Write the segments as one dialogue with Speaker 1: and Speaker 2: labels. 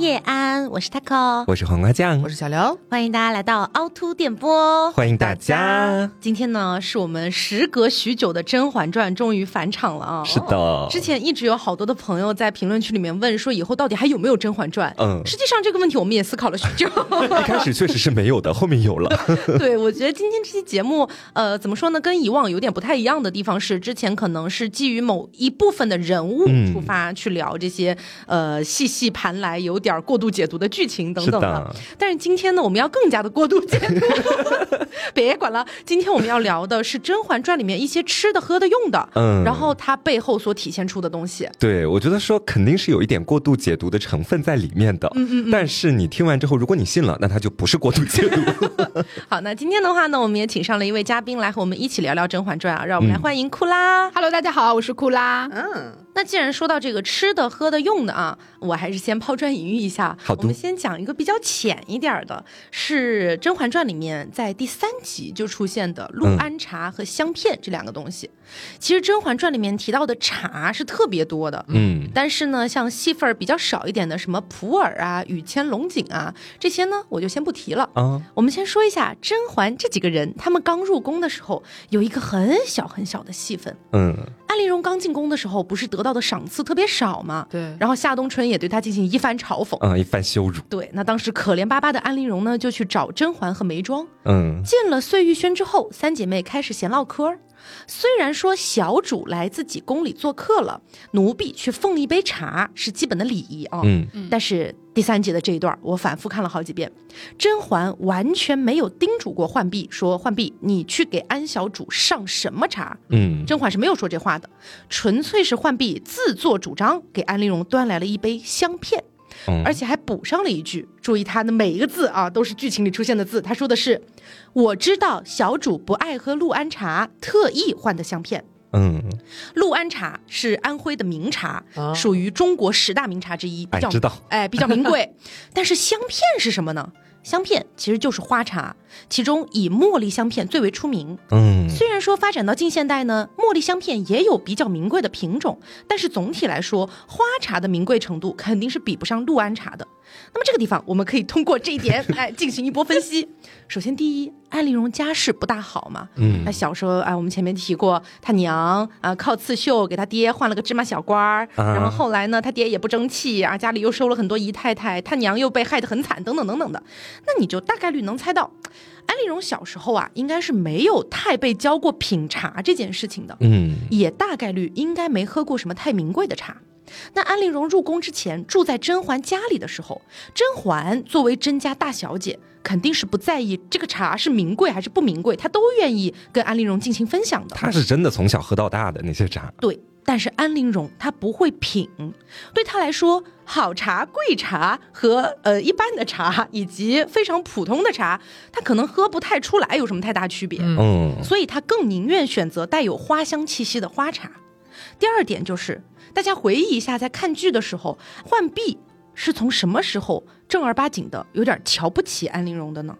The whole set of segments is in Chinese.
Speaker 1: 叶安，我是 taco，
Speaker 2: 我是黄瓜酱，
Speaker 3: 我是小刘，
Speaker 1: 欢迎大家来到凹凸电波，
Speaker 2: 欢迎大家。
Speaker 1: 今天呢，是我们时隔许久的《甄嬛传》终于返场了啊！
Speaker 2: 是的，
Speaker 1: 之前一直有好多的朋友在评论区里面问说，以后到底还有没有《甄嬛传》？嗯，实际上这个问题我们也思考了许久。
Speaker 2: 一 开始确实是没有的，后面有了。
Speaker 1: 对，我觉得今天这期节目，呃，怎么说呢？跟以往有点不太一样的地方是，之前可能是基于某一部分的人物出发去聊这些，呃，细细盘来有点。点过度解读的剧情等等的，但是今天呢，我们要更加的过度解读。别管了，今天我们要聊的是《甄嬛传》里面一些吃的、喝的、用的，嗯，然后它背后所体现出的东西。
Speaker 2: 对，我觉得说肯定是有一点过度解读的成分在里面的。嗯嗯。但是你听完之后，如果你信了，那它就不是过度解读。
Speaker 1: 好，那今天的话呢，我们也请上了一位嘉宾来和我们一起聊聊《甄嬛传》啊，让我们来欢迎库拉。
Speaker 4: Hello，大家好，我是库拉。
Speaker 1: 嗯，那既然说到这个吃的、喝的、用的啊，我还是先抛砖引玉一下。
Speaker 2: 好，
Speaker 1: 我们先讲一个比较浅一点的，是《甄嬛传》里面在第三集就出现的陆安茶和香片这两个东西。其实《甄嬛传》里面提到的茶是特别多的，嗯，但是呢，像戏份比较少一点的，什么普洱啊、雨谦龙井啊这些呢，我就先不提了。啊，我们先说一下甄嬛这几个人，他们刚入宫的时候有一个很小很小的戏份。嗯，安陵容刚进宫的时候，不是得到的赏赐特别少吗？
Speaker 3: 对，
Speaker 1: 然后夏冬春也对她进行一番嘲讽，
Speaker 2: 嗯，一番羞辱。
Speaker 1: 对，那当时可怜巴巴的安陵容呢，就去找甄嬛和眉庄。嗯，进了碎玉轩之后，三姐妹开始闲唠嗑。虽然说小主来自己宫里做客了，奴婢去奉一杯茶是基本的礼仪啊。嗯，但是第三节的这一段，我反复看了好几遍，甄嬛完全没有叮嘱过浣碧说：“浣碧，你去给安小主上什么茶？”嗯，甄嬛是没有说这话的，纯粹是浣碧自作主张给安陵容端来了一杯香片。而且还补上了一句，注意他的每一个字啊，都是剧情里出现的字。他说的是：“我知道小主不爱喝陆安茶，特意换的香片。”嗯，陆安茶是安徽的名茶，属于中国十大名茶之一，
Speaker 2: 比较知道，
Speaker 1: 哎，比较名贵。但是香片是什么呢？香片其实就是花茶，其中以茉莉香片最为出名。嗯，虽然说发展到近现代呢，茉莉香片也有比较名贵的品种，但是总体来说，花茶的名贵程度肯定是比不上陆安茶的。那么这个地方，我们可以通过这一点来 进行一波分析。首先，第一，安陵容家世不大好嘛。嗯。那小时候啊，我们前面提过，他娘啊靠刺绣给他爹换了个芝麻小官儿，然后后来呢，他爹也不争气啊，家里又收了很多姨太太，他娘又被害得很惨，等等等等的。那你就大概率能猜到，安陵容小时候啊，应该是没有太被教过品茶这件事情的。嗯。也大概率应该没喝过什么太名贵的茶。那安陵容入宫之前住在甄嬛家里的时候，甄嬛作为甄家大小姐，肯定是不在意这个茶是名贵还是不名贵，她都愿意跟安陵容进行分享的。
Speaker 2: 她是真的从小喝到大的那些茶。
Speaker 1: 对，但是安陵容她不会品，对她来说，好茶、贵茶和呃一般的茶以及非常普通的茶，她可能喝不太出来有什么太大区别。嗯，所以她更宁愿选择带有花香气息的花茶。第二点就是。大家回忆一下，在看剧的时候，浣碧是从什么时候正儿八经的有点瞧不起安陵容的呢？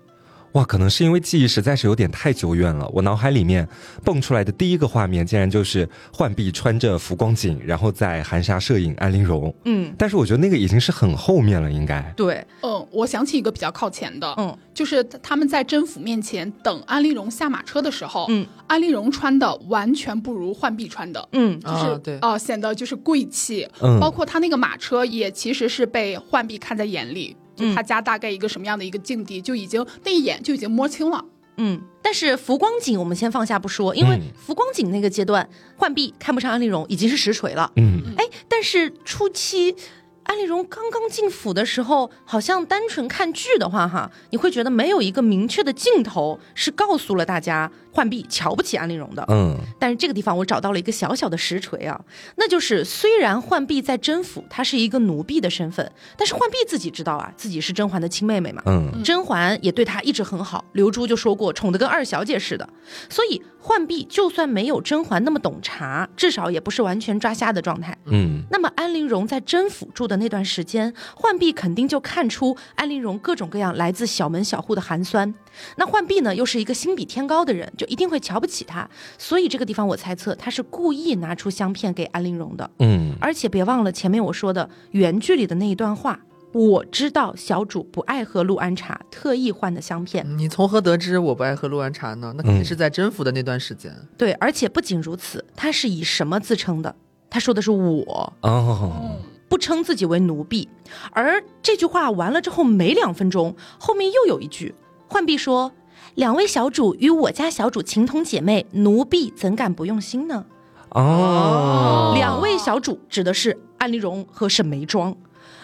Speaker 2: 哇，可能是因为记忆实在是有点太久远了，我脑海里面蹦出来的第一个画面，竟然就是浣碧穿着浮光锦，然后在含沙射影安陵容。嗯，但是我觉得那个已经是很后面了，应该。
Speaker 1: 对，
Speaker 4: 嗯，我想起一个比较靠前的，嗯，就是他们在甄府面前等安陵容下马车的时候，嗯，安陵容穿的完全不如浣碧穿的，嗯，就是对，哦，显得就是贵气，嗯，包括他那个马车也其实是被浣碧看在眼里。他家大概一个什么样的一个境地，就已经那一眼就已经摸清了。
Speaker 1: 嗯，但是浮光景我们先放下不说，因为浮光景那个阶段，浣碧看不上安陵容已经是实锤了。嗯，哎，但是初期。安陵容刚刚进府的时候，好像单纯看剧的话，哈，你会觉得没有一个明确的镜头是告诉了大家浣碧瞧不起安陵容的。嗯，但是这个地方我找到了一个小小的实锤啊，那就是虽然浣碧在甄府她是一个奴婢的身份，但是浣碧自己知道啊，自己是甄嬛的亲妹妹嘛。嗯，甄嬛也对她一直很好，刘珠就说过宠得跟二小姐似的，所以浣碧就算没有甄嬛那么懂茶，至少也不是完全抓瞎的状态。嗯，那么安陵容在甄府住的。那段时间，浣碧肯定就看出安陵容各种各样来自小门小户的寒酸。那浣碧呢，又是一个心比天高的人，就一定会瞧不起他。所以这个地方，我猜测他是故意拿出香片给安陵容的。嗯，而且别忘了前面我说的原剧里的那一段话：我知道小主不爱喝陆安茶，特意换的香片。
Speaker 3: 你从何得知我不爱喝陆安茶呢？那肯定是在征服的那段时间。
Speaker 1: 对，而且不仅如此，他是以什么自称的？他说的是我哦，不称自己为奴婢。而这句话完了之后没两分钟，后面又有一句，浣碧说：“两位小主与我家小主情同姐妹，奴婢怎敢不用心呢？”哦，两位小主指的是安陵容和沈眉庄。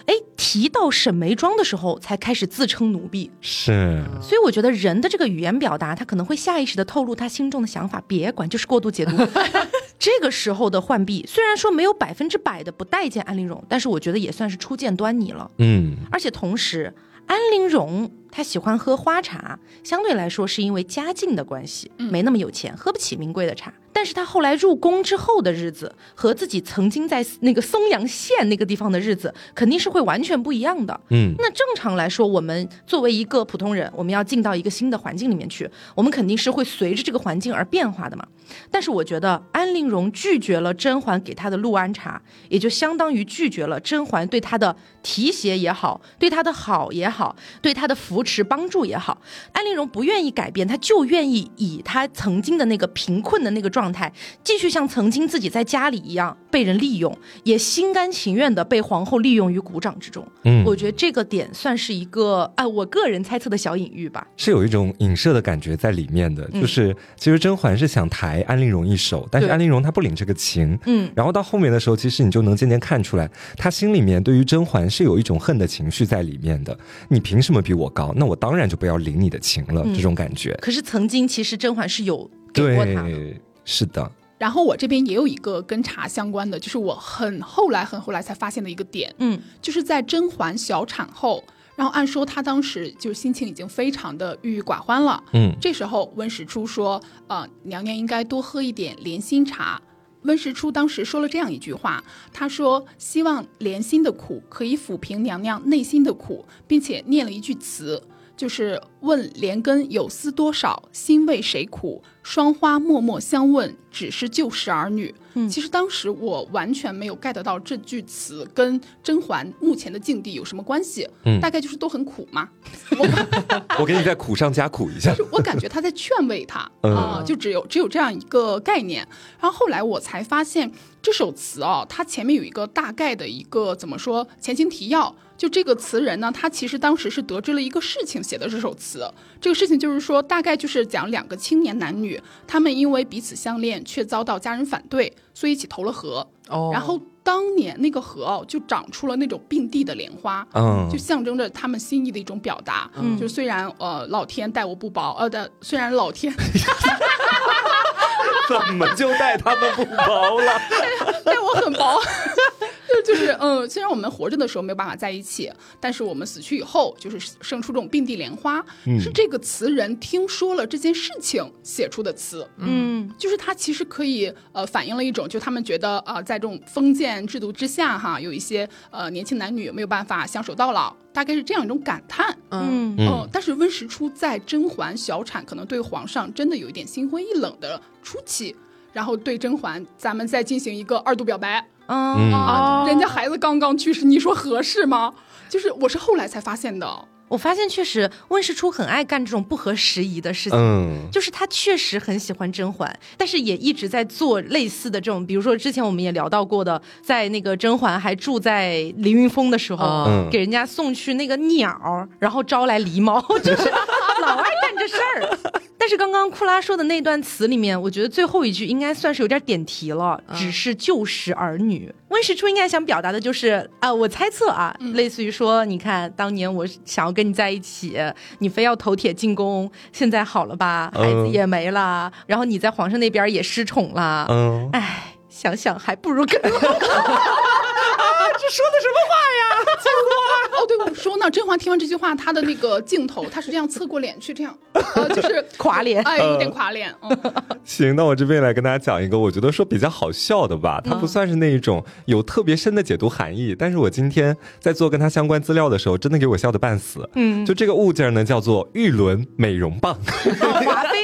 Speaker 1: 哎，提到沈眉庄的时候，才开始自称奴婢。
Speaker 2: 是，
Speaker 1: 所以我觉得人的这个语言表达，他可能会下意识的透露他心中的想法。别管，就是过度解读。这个时候的浣碧，虽然说没有百分之百的不待见安陵容，但是我觉得也算是初见端倪了。嗯，而且同时，安陵容。她喜欢喝花茶，相对来说是因为家境的关系，没那么有钱，喝不起名贵的茶。但是他后来入宫之后的日子，和自己曾经在那个松阳县那个地方的日子，肯定是会完全不一样的。嗯，那正常来说，我们作为一个普通人，我们要进到一个新的环境里面去，我们肯定是会随着这个环境而变化的嘛。但是我觉得安陵容拒绝了甄嬛给她的陆安茶，也就相当于拒绝了甄嬛对她的提携也好，对她的好也好，对她的扶。持帮助也好，安陵容不愿意改变，她就愿意以她曾经的那个贫困的那个状态，继续像曾经自己在家里一样被人利用，也心甘情愿的被皇后利用于股掌之中。嗯，我觉得这个点算是一个啊，我个人猜测的小隐喻吧，
Speaker 2: 是有一种影射的感觉在里面的。就是其实甄嬛是想抬安陵容一手，但是安陵容她不领这个情。嗯，然后到后面的时候，其实你就能渐渐看出来，她心里面对于甄嬛是有一种恨的情绪在里面的。你凭什么比我高？那我当然就不要领你的情了，这种感觉。
Speaker 1: 可是曾经其实甄嬛是有给过他的，
Speaker 2: 是的。
Speaker 4: 然后我这边也有一个跟茶相关的，就是我很后来很后来才发现的一个点，嗯，就是在甄嬛小产后，然后按说她当时就心情已经非常的郁郁寡欢了，嗯，这时候温实初说，呃，娘娘应该多喝一点莲心茶。温实初当时说了这样一句话，他说：“希望莲心的苦可以抚平娘娘内心的苦，并且念了一句词，就是问莲根有丝多少，心为谁苦。”双花默默相问，只是旧时儿女。嗯，其实当时我完全没有 get 到这句词跟甄嬛目前的境地有什么关系。嗯，大概就是都很苦嘛。
Speaker 2: 我给你在苦上加苦一下。
Speaker 4: 就是我感觉他在劝慰他啊，就只有只有这样一个概念。然后后来我才发现，这首词哦，它前面有一个大概的一个怎么说前情提要。就这个词人呢，他其实当时是得知了一个事情，写的这首词。这个事情就是说，大概就是讲两个青年男女，他们因为彼此相恋，却遭到家人反对，所以一起投了河。哦。然后当年那个河哦，就长出了那种并蒂的莲花，嗯，就象征着他们心意的一种表达。嗯。就虽然呃老天待我不薄，呃的虽然老天，
Speaker 2: 怎么就待他们不薄了？
Speaker 4: 待我很薄。就就是嗯，虽然我们活着的时候没有办法在一起，但是我们死去以后，就是生出这种并蒂莲花，是这个词人听说了这件事情写出的词。嗯，就是他其实可以呃反映了一种，就他们觉得呃在这种封建制度之下哈，有一些呃年轻男女没有办法相守到老，大概是这样一种感叹。嗯嗯，但是温实初在甄嬛小产，可能对皇上真的有一点心灰意冷的初期，然后对甄嬛，咱们再进行一个二度表白。嗯啊，人家孩子刚刚去世，你说合适吗？就是我是后来才发现的。
Speaker 1: 我发现确实温实初很爱干这种不合时宜的事情。嗯，就是他确实很喜欢甄嬛，但是也一直在做类似的这种，比如说之前我们也聊到过的，在那个甄嬛还住在凌云峰的时候，给人家送去那个鸟，然后招来狸猫，就是老爱干这事儿。但是刚刚库拉说的那段词里面，我觉得最后一句应该算是有点点题了，只是旧时儿女。温实初应该想表达的就是啊，我猜测啊，类似于说，你看当年我想要跟你在一起，你非要头铁进宫，现在好了吧，孩子也没了，然后你在皇上那边也失宠了，嗯，哎，想想还不如跟。
Speaker 3: 这说的什么话呀？
Speaker 4: 哦，对，我说呢。甄嬛听完这句话，她的那个镜头，她是这样侧过脸去，这样，呃，就是
Speaker 1: 垮脸，
Speaker 4: 哎，有点垮脸。
Speaker 2: 嗯 行，那我这边来跟大家讲一个，我觉得说比较好笑的吧。它不算是那一种有特别深的解读含义，但是我今天在做跟它相关资料的时候，真的给我笑的半死。嗯，就这个物件呢，叫做玉轮美容棒。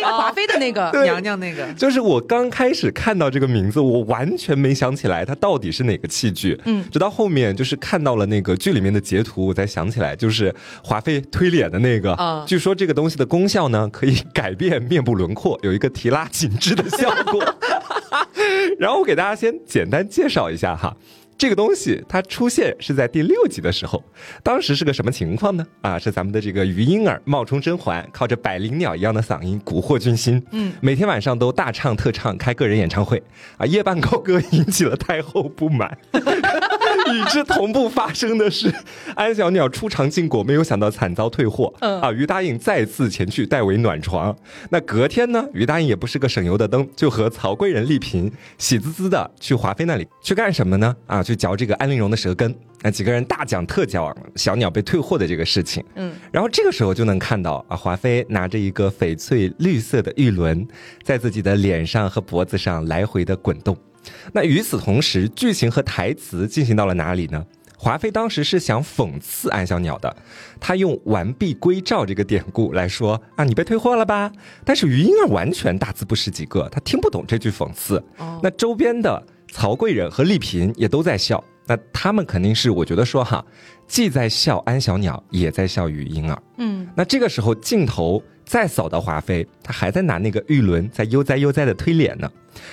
Speaker 1: 华妃。的那个
Speaker 3: 娘娘那个，
Speaker 2: 就是我刚开始看到这个名字，我完全没想起来它到底是哪个器具。嗯，直到后面就是看到了那个剧里面的截图，我才想起来，就是华妃推脸的那个。啊，据说这个东西的功效呢，可以改变面部轮廓，有一个提拉紧致的效果。然后我给大家先简单介绍一下哈。这个东西它出现是在第六集的时候，当时是个什么情况呢？啊，是咱们的这个余莺儿冒充甄嬛，靠着百灵鸟一样的嗓音蛊惑军心，嗯，每天晚上都大唱特唱，开个人演唱会，啊，夜半高歌引起了太后不满。与之同步发生的是，安小鸟出场禁果，没有想到惨遭退货。嗯啊，于答应再次前去代为暖床。那隔天呢，于答应也不是个省油的灯，就和曹贵人丽嫔喜滋滋的去华妃那里去干什么呢？啊，去嚼这个安陵容的舌根。那几个人大讲特讲小鸟被退货的这个事情。嗯，然后这个时候就能看到啊，华妃拿着一个翡翠绿色的玉轮，在自己的脸上和脖子上来回的滚动。那与此同时，剧情和台词进行到了哪里呢？华妃当时是想讽刺安小鸟的，她用“完璧归赵”这个典故来说啊，你被退货了吧？但是余莺儿完全大字不识几个，她听不懂这句讽刺。那周边的曹贵人和丽嫔也都在笑，那他们肯定是我觉得说哈，既在笑安小鸟，也在笑余莺儿。嗯，那这个时候镜头再扫到华妃，她还在拿那个玉轮在悠哉悠哉的推脸呢。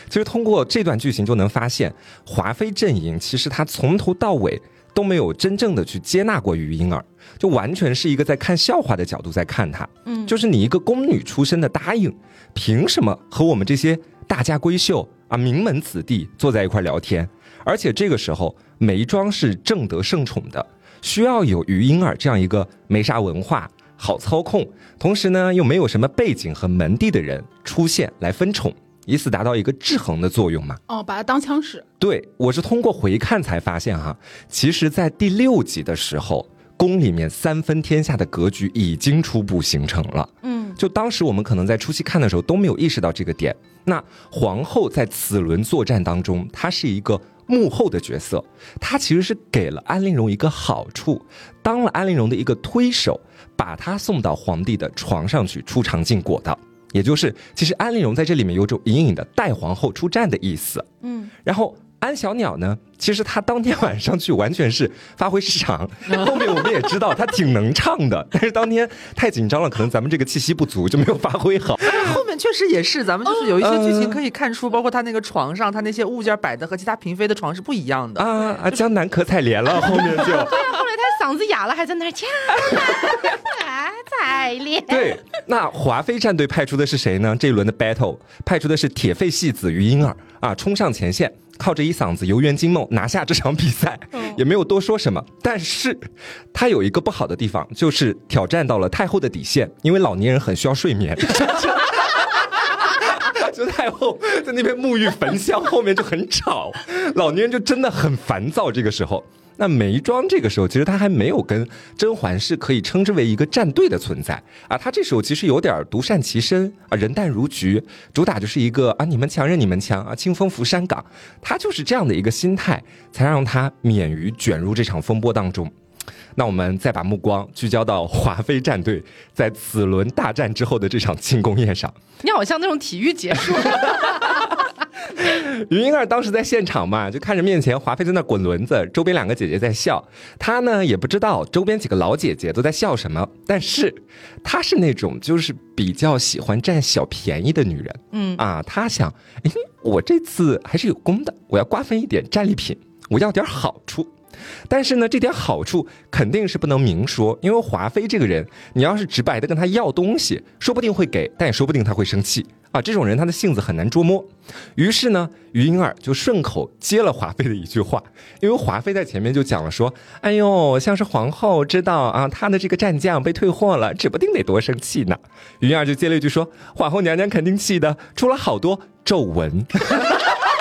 Speaker 2: 其实通过这段剧情就能发现，华妃阵营其实她从头到尾都没有真正的去接纳过于莺儿，就完全是一个在看笑话的角度在看她。嗯，就是你一个宫女出身的答应，凭什么和我们这些大家闺秀啊名门子弟坐在一块聊天？而且这个时候眉庄是正得圣宠的，需要有余莺儿这样一个没啥文化、好操控，同时呢又没有什么背景和门第的人出现来分宠。以此达到一个制衡的作用嘛？
Speaker 4: 哦，把它当枪使。
Speaker 2: 对，我是通过回看才发现哈，其实，在第六集的时候，宫里面三分天下的格局已经初步形成了。嗯，就当时我们可能在初期看的时候都没有意识到这个点。那皇后在此轮作战当中，她是一个幕后的角色，他其实是给了安陵容一个好处，当了安陵容的一个推手，把她送到皇帝的床上去出尝禁果的。也就是，其实安陵容在这里面有种隐隐的带皇后出战的意思。嗯，然后安小鸟呢，其实她当天晚上去完全是发挥失常。后面我们也知道她挺能唱的，但是当天太紧张了，可能咱们这个气息不足，就没有发挥好。
Speaker 3: 后面确实也是，咱们就是有一些剧情可以看出，包括她那个床上，她那些物件摆的和其他嫔妃的床是不一样的
Speaker 2: 啊啊！江南可采莲了，后面就 对
Speaker 1: 啊，后来她嗓子哑了，还在那儿江南采莲。
Speaker 2: 对。那华妃战队派出的是谁呢？这一轮的 battle 派出的是铁肺戏子于莺儿啊，冲上前线，靠着一嗓子游园惊梦拿下这场比赛，也没有多说什么。但是，他有一个不好的地方，就是挑战到了太后的底线，因为老年人很需要睡眠。就太后在那边沐浴焚香，后面就很吵，老年人就真的很烦躁。这个时候。那眉庄这个时候，其实他还没有跟甄嬛是可以称之为一个战队的存在啊，他这时候其实有点独善其身啊，人淡如菊，主打就是一个啊你们强任你们强啊，清风拂山岗，他就是这样的一个心态，才让他免于卷入这场风波当中。那我们再把目光聚焦到华妃战队在此轮大战之后的这场庆功宴上，
Speaker 1: 你好像那种体育结束。
Speaker 2: 云莺儿当时在现场嘛，就看着面前华妃在那滚轮子，周边两个姐姐在笑。她呢也不知道周边几个老姐姐都在笑什么，但是她是那种就是比较喜欢占小便宜的女人。嗯啊，她想，哎，我这次还是有功的，我要瓜分一点战利品，我要点好处。但是呢，这点好处肯定是不能明说，因为华妃这个人，你要是直白的跟她要东西，说不定会给，但也说不定她会生气。啊，这种人他的性子很难捉摸，于是呢，于莺儿就顺口接了华妃的一句话，因为华妃在前面就讲了说，哎呦，像是皇后知道啊，她的这个战将被退货了，指不定得多生气呢。于莺儿就接了一句说，皇后娘娘肯定气的，出了好多皱纹，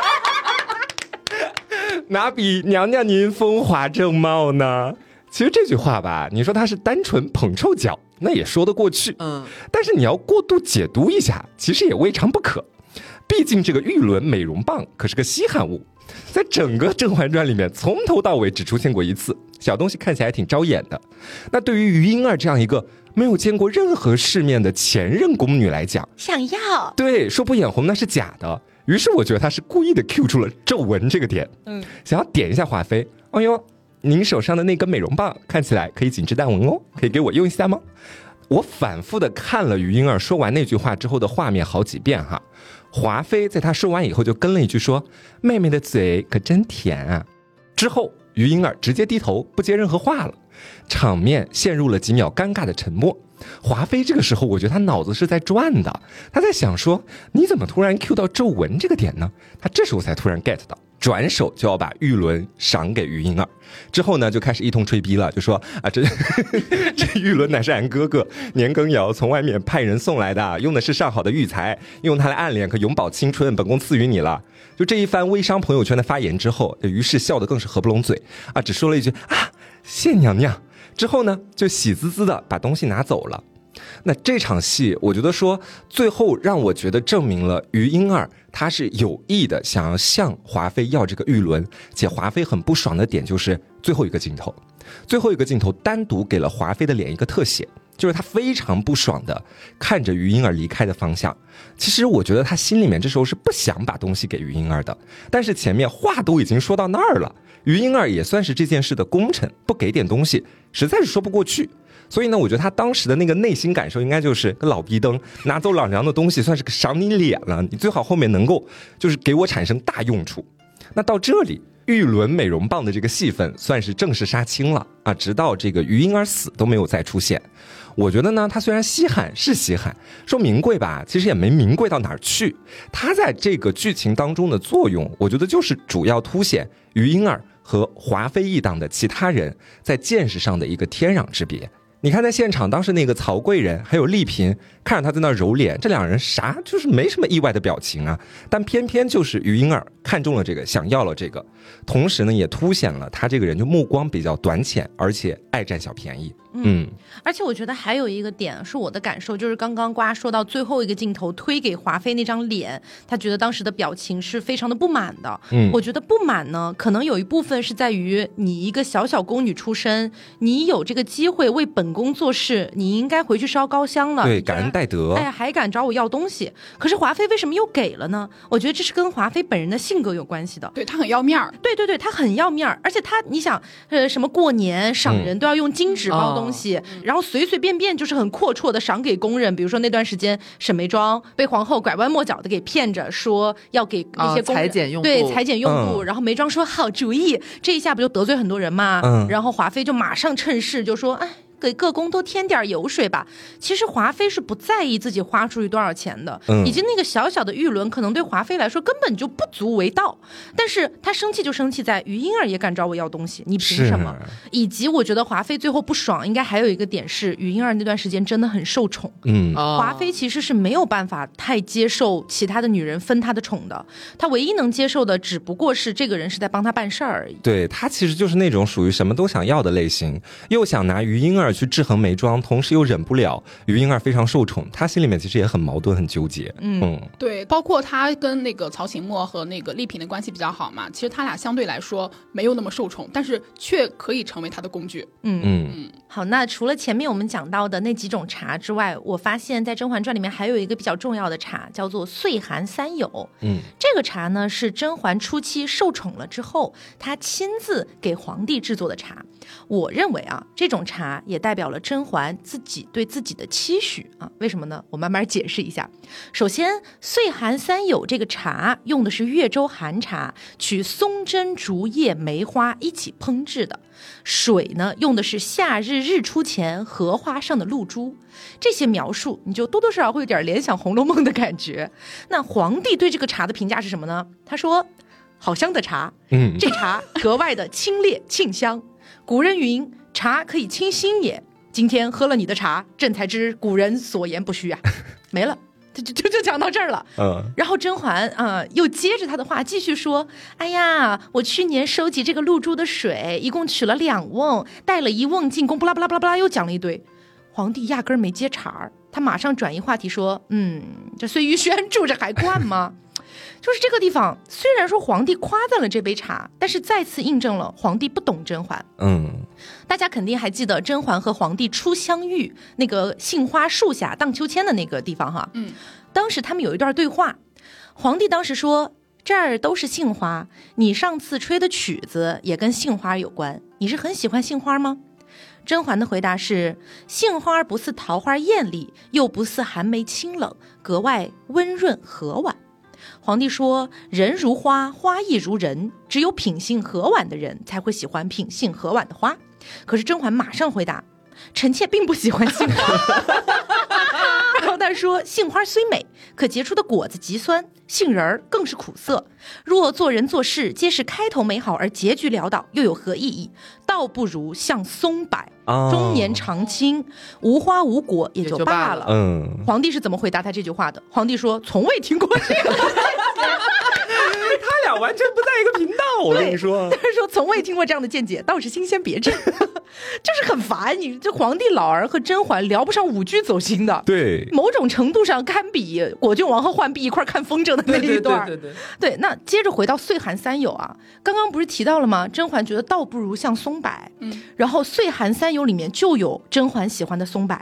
Speaker 2: 哪比娘娘您风华正茂呢？其实这句话吧，你说他是单纯捧臭脚。那也说得过去，嗯，但是你要过度解读一下，其实也未尝不可。毕竟这个玉轮美容棒可是个稀罕物，在整个《甄嬛传》里面，从头到尾只出现过一次，小东西看起来挺招眼的。那对于于莺儿这样一个没有见过任何世面的前任宫女来讲，
Speaker 1: 想要
Speaker 2: 对说不眼红那是假的。于是我觉得他是故意的 Q 出了皱纹这个点，嗯，想要点一下华妃。哎呦，您手上的那根美容棒看起来可以紧致淡纹哦，可以给我用一下吗？我反复的看了于婴儿说完那句话之后的画面好几遍哈。华妃在他说完以后就跟了一句说：“妹妹的嘴可真甜啊。”之后于婴儿直接低头不接任何话了，场面陷入了几秒尴尬的沉默。华妃这个时候，我觉得她脑子是在转的，她在想说：“你怎么突然 Q 到皱纹这个点呢？”她这时候才突然 get 到。转手就要把玉轮赏给于婴儿，之后呢就开始一通吹逼了，就说啊这 这玉轮乃是俺哥哥年羹尧从外面派人送来的，用的是上好的玉材，用它来暗恋可永葆青春，本宫赐予你了。就这一番微商朋友圈的发言之后，于是笑得更是合不拢嘴啊，只说了一句啊谢娘娘，之后呢就喜滋滋的把东西拿走了。那这场戏，我觉得说最后让我觉得证明了于莺儿他是有意的想要向华妃要这个玉轮，且华妃很不爽的点就是最后一个镜头，最后一个镜头单独给了华妃的脸一个特写，就是她非常不爽的看着于莺儿离开的方向。其实我觉得她心里面这时候是不想把东西给于莺儿的，但是前面话都已经说到那儿了，于莺儿也算是这件事的功臣，不给点东西实在是说不过去。所以呢，我觉得他当时的那个内心感受，应该就是个老逼灯拿走老娘的东西，算是赏你脸了。你最好后面能够就是给我产生大用处。那到这里，玉轮美容棒的这个戏份算是正式杀青了啊！直到这个余婴儿死都没有再出现。我觉得呢，他虽然稀罕是稀罕，说名贵吧，其实也没名贵到哪儿去。他在这个剧情当中的作用，我觉得就是主要凸显余婴儿和华妃一党的其他人在见识上的一个天壤之别。你看，在现场，当时那个曹贵人还有丽嫔看着他在那揉脸，这两人啥就是没什么意外的表情啊，但偏偏就是于婴儿看中了这个，想要了这个，同时呢，也凸显了他这个人就目光比较短浅，而且爱占小便宜。嗯，
Speaker 1: 而且我觉得还有一个点是我的感受，就是刚刚瓜说到最后一个镜头推给华妃那张脸，他觉得当时的表情是非常的不满的。嗯，我觉得不满呢，可能有一部分是在于你一个小小宫女出身，你有这个机会为本宫做事，你应该回去烧高香了。
Speaker 2: 对，感恩戴德。
Speaker 1: 哎，还敢找我要东西？可是华妃为什么又给了呢？我觉得这是跟华妃本人的性格有关系的。
Speaker 4: 对他很要面儿。
Speaker 1: 对对对，他很要面儿，而且他，你想，呃，什么过年赏人都要用金纸包。东西，然后随随便便就是很阔绰的赏给工人，比如说那段时间沈眉庄被皇后拐弯抹角的给骗着说要给那些
Speaker 3: 裁剪用
Speaker 1: 对裁剪用布，然后眉庄说好主意，这一下不就得罪很多人吗？然后华妃就马上趁势就说哎。给各宫都添点油水吧。其实华妃是不在意自己花出去多少钱的，以及那个小小的玉轮，可能对华妃来说根本就不足为道。但是她生气就生气在于婴儿也敢找我要东西，你凭什么？以及我觉得华妃最后不爽，应该还有一个点是于婴儿那段时间真的很受宠。嗯，华妃其实是没有办法太接受其他的女人分她的宠的，她唯一能接受的只不过是这个人是在帮她办事儿而已。
Speaker 2: 对她其实就是那种属于什么都想要的类型，又想拿于婴儿。去制衡眉庄，同时又忍不了于婴儿非常受宠，他心里面其实也很矛盾、很纠结。
Speaker 4: 嗯，对，包括他跟那个曹琴墨和那个丽嫔的关系比较好嘛，其实他俩相对来说没有那么受宠，但是却可以成为他的工具。
Speaker 1: 嗯嗯。好，那除了前面我们讲到的那几种茶之外，我发现，在《甄嬛传》里面还有一个比较重要的茶，叫做岁寒三友。嗯，这个茶呢是甄嬛初期受宠了之后，她亲自给皇帝制作的茶。我认为啊，这种茶也代表了甄嬛自己对自己的期许啊。为什么呢？我慢慢解释一下。首先，岁寒三友这个茶用的是越州寒茶，取松针、竹叶、梅花一起烹制的。水呢，用的是夏日日出前荷花上的露珠，这些描述你就多多少少会有点联想《红楼梦》的感觉。那皇帝对这个茶的评价是什么呢？他说：“好香的茶，嗯，这茶格外的清冽沁香。古人云，茶可以清心也。今天喝了你的茶，朕才知古人所言不虚啊。没了。”就就就讲到这儿了，嗯，然后甄嬛啊又接着他的话继续说：“哎呀，我去年收集这个露珠的水，一共取了两瓮，带了一瓮进宫，不拉不拉不拉不拉，又讲了一堆。皇帝压根儿没接茬儿，他马上转移话题说：嗯，这碎玉轩住着还惯吗？就是这个地方，虽然说皇帝夸赞了这杯茶，但是再次印证了皇帝不懂甄嬛。嗯，大家肯定还记得甄嬛和皇帝初相遇那个杏花树下荡秋千的那个地方哈。嗯，当时他们有一段对话，皇帝当时说：“这儿都是杏花，你上次吹的曲子也跟杏花有关，你是很喜欢杏花吗？”甄嬛的回答是：“杏花不似桃花艳丽，又不似寒梅清冷，格外温润和婉。”皇帝说：“人如花，花亦如人，只有品性和婉的人才会喜欢品性和婉的花。”可是甄嬛马上回答：“臣妾并不喜欢杏花。”然后他说：“杏花虽美，可结出的果子极酸；杏仁儿更是苦涩。若做人做事皆是开头美好而结局潦倒，又有何意义？倒不如像松柏，终年常青，无花无果也就罢了。”嗯，皇帝是怎么回答他这句话的？皇帝说：“从未听过这个。”
Speaker 2: 完全不在一个频道，我跟你说。
Speaker 1: 但是说从未听过这样的见解，倒是新鲜别致，就是很烦。你这皇帝老儿和甄嬛聊不上五句走心的，
Speaker 2: 对，
Speaker 1: 某种程度上堪比果郡王和浣碧一块看风筝的那一段。
Speaker 3: 对对对。
Speaker 1: 对，那接着回到岁寒三友啊，刚刚不是提到了吗？甄嬛觉得倒不如像松柏，嗯，然后岁寒三友里面就有甄嬛喜欢的松柏。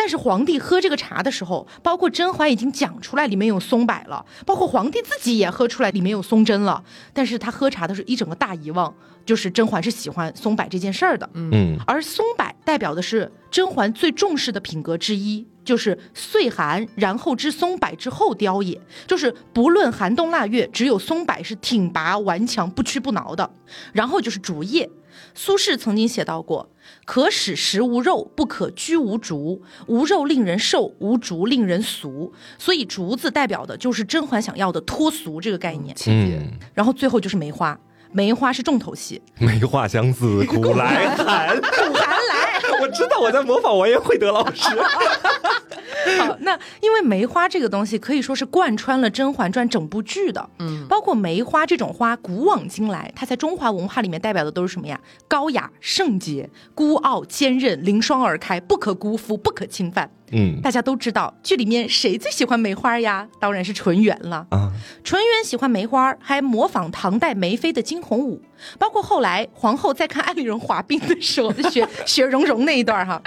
Speaker 1: 但是皇帝喝这个茶的时候，包括甄嬛已经讲出来里面有松柏了，包括皇帝自己也喝出来里面有松针了。但是他喝茶的时候一整个大遗忘，就是甄嬛是喜欢松柏这件事儿的。嗯，而松柏代表的是甄嬛最重视的品格之一，就是岁寒然后知松柏之后凋也，就是不论寒冬腊月，只有松柏是挺拔顽强不屈不挠的。然后就是竹叶。苏轼曾经写到过：“可使食无肉，不可居无竹。无肉令人瘦，无竹令人俗。”所以“竹”子代表的就是甄嬛想要的脱俗这个概念。嗯，然后最后就是梅花，梅花是重头戏。
Speaker 2: 梅花香自古来寒，
Speaker 1: 苦寒来。
Speaker 2: 我知道我在模仿王彦慧德老师。
Speaker 1: 好，那因为梅花这个东西可以说是贯穿了《甄嬛传》整部剧的，嗯，包括梅花这种花，古往今来，它在中华文化里面代表的都是什么呀？高雅、圣洁、孤傲、坚韧、凌霜而开，不可辜负，不可侵犯。嗯，大家都知道，剧里面谁最喜欢梅花呀？当然是纯元了啊！纯元喜欢梅花，还模仿唐代梅妃的惊鸿舞，包括后来皇后在看安陵容滑冰的时候，学学融融那一段哈，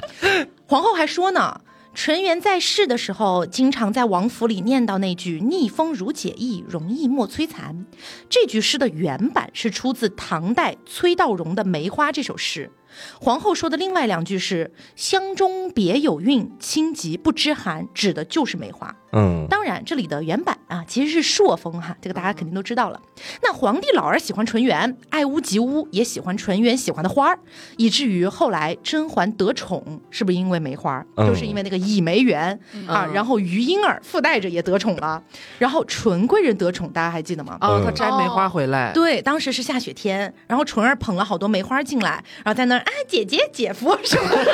Speaker 1: 皇后还说呢。纯元在世的时候，经常在王府里念叨那句“逆风如解意，容易莫摧残”。这句诗的原版是出自唐代崔道融的《梅花》这首诗。皇后说的另外两句是“香中别有韵，清极不知寒”，指的就是梅花。嗯，当然这里的原版啊其实是朔风哈，这个大家肯定都知道了。那皇帝老儿喜欢纯元，爱屋及乌，也喜欢纯元喜欢的花儿，以至于后来甄嬛得宠，是不是因为梅花？就是因为那个倚梅园啊，然后余莺儿附带着也得宠了，然后纯贵人得宠，大家还记得吗？
Speaker 3: 哦，他摘梅花回来。
Speaker 1: 对，当时是下雪天，然后纯儿捧了好多梅花进来，然后在那儿。啊，姐姐、姐夫什么？的。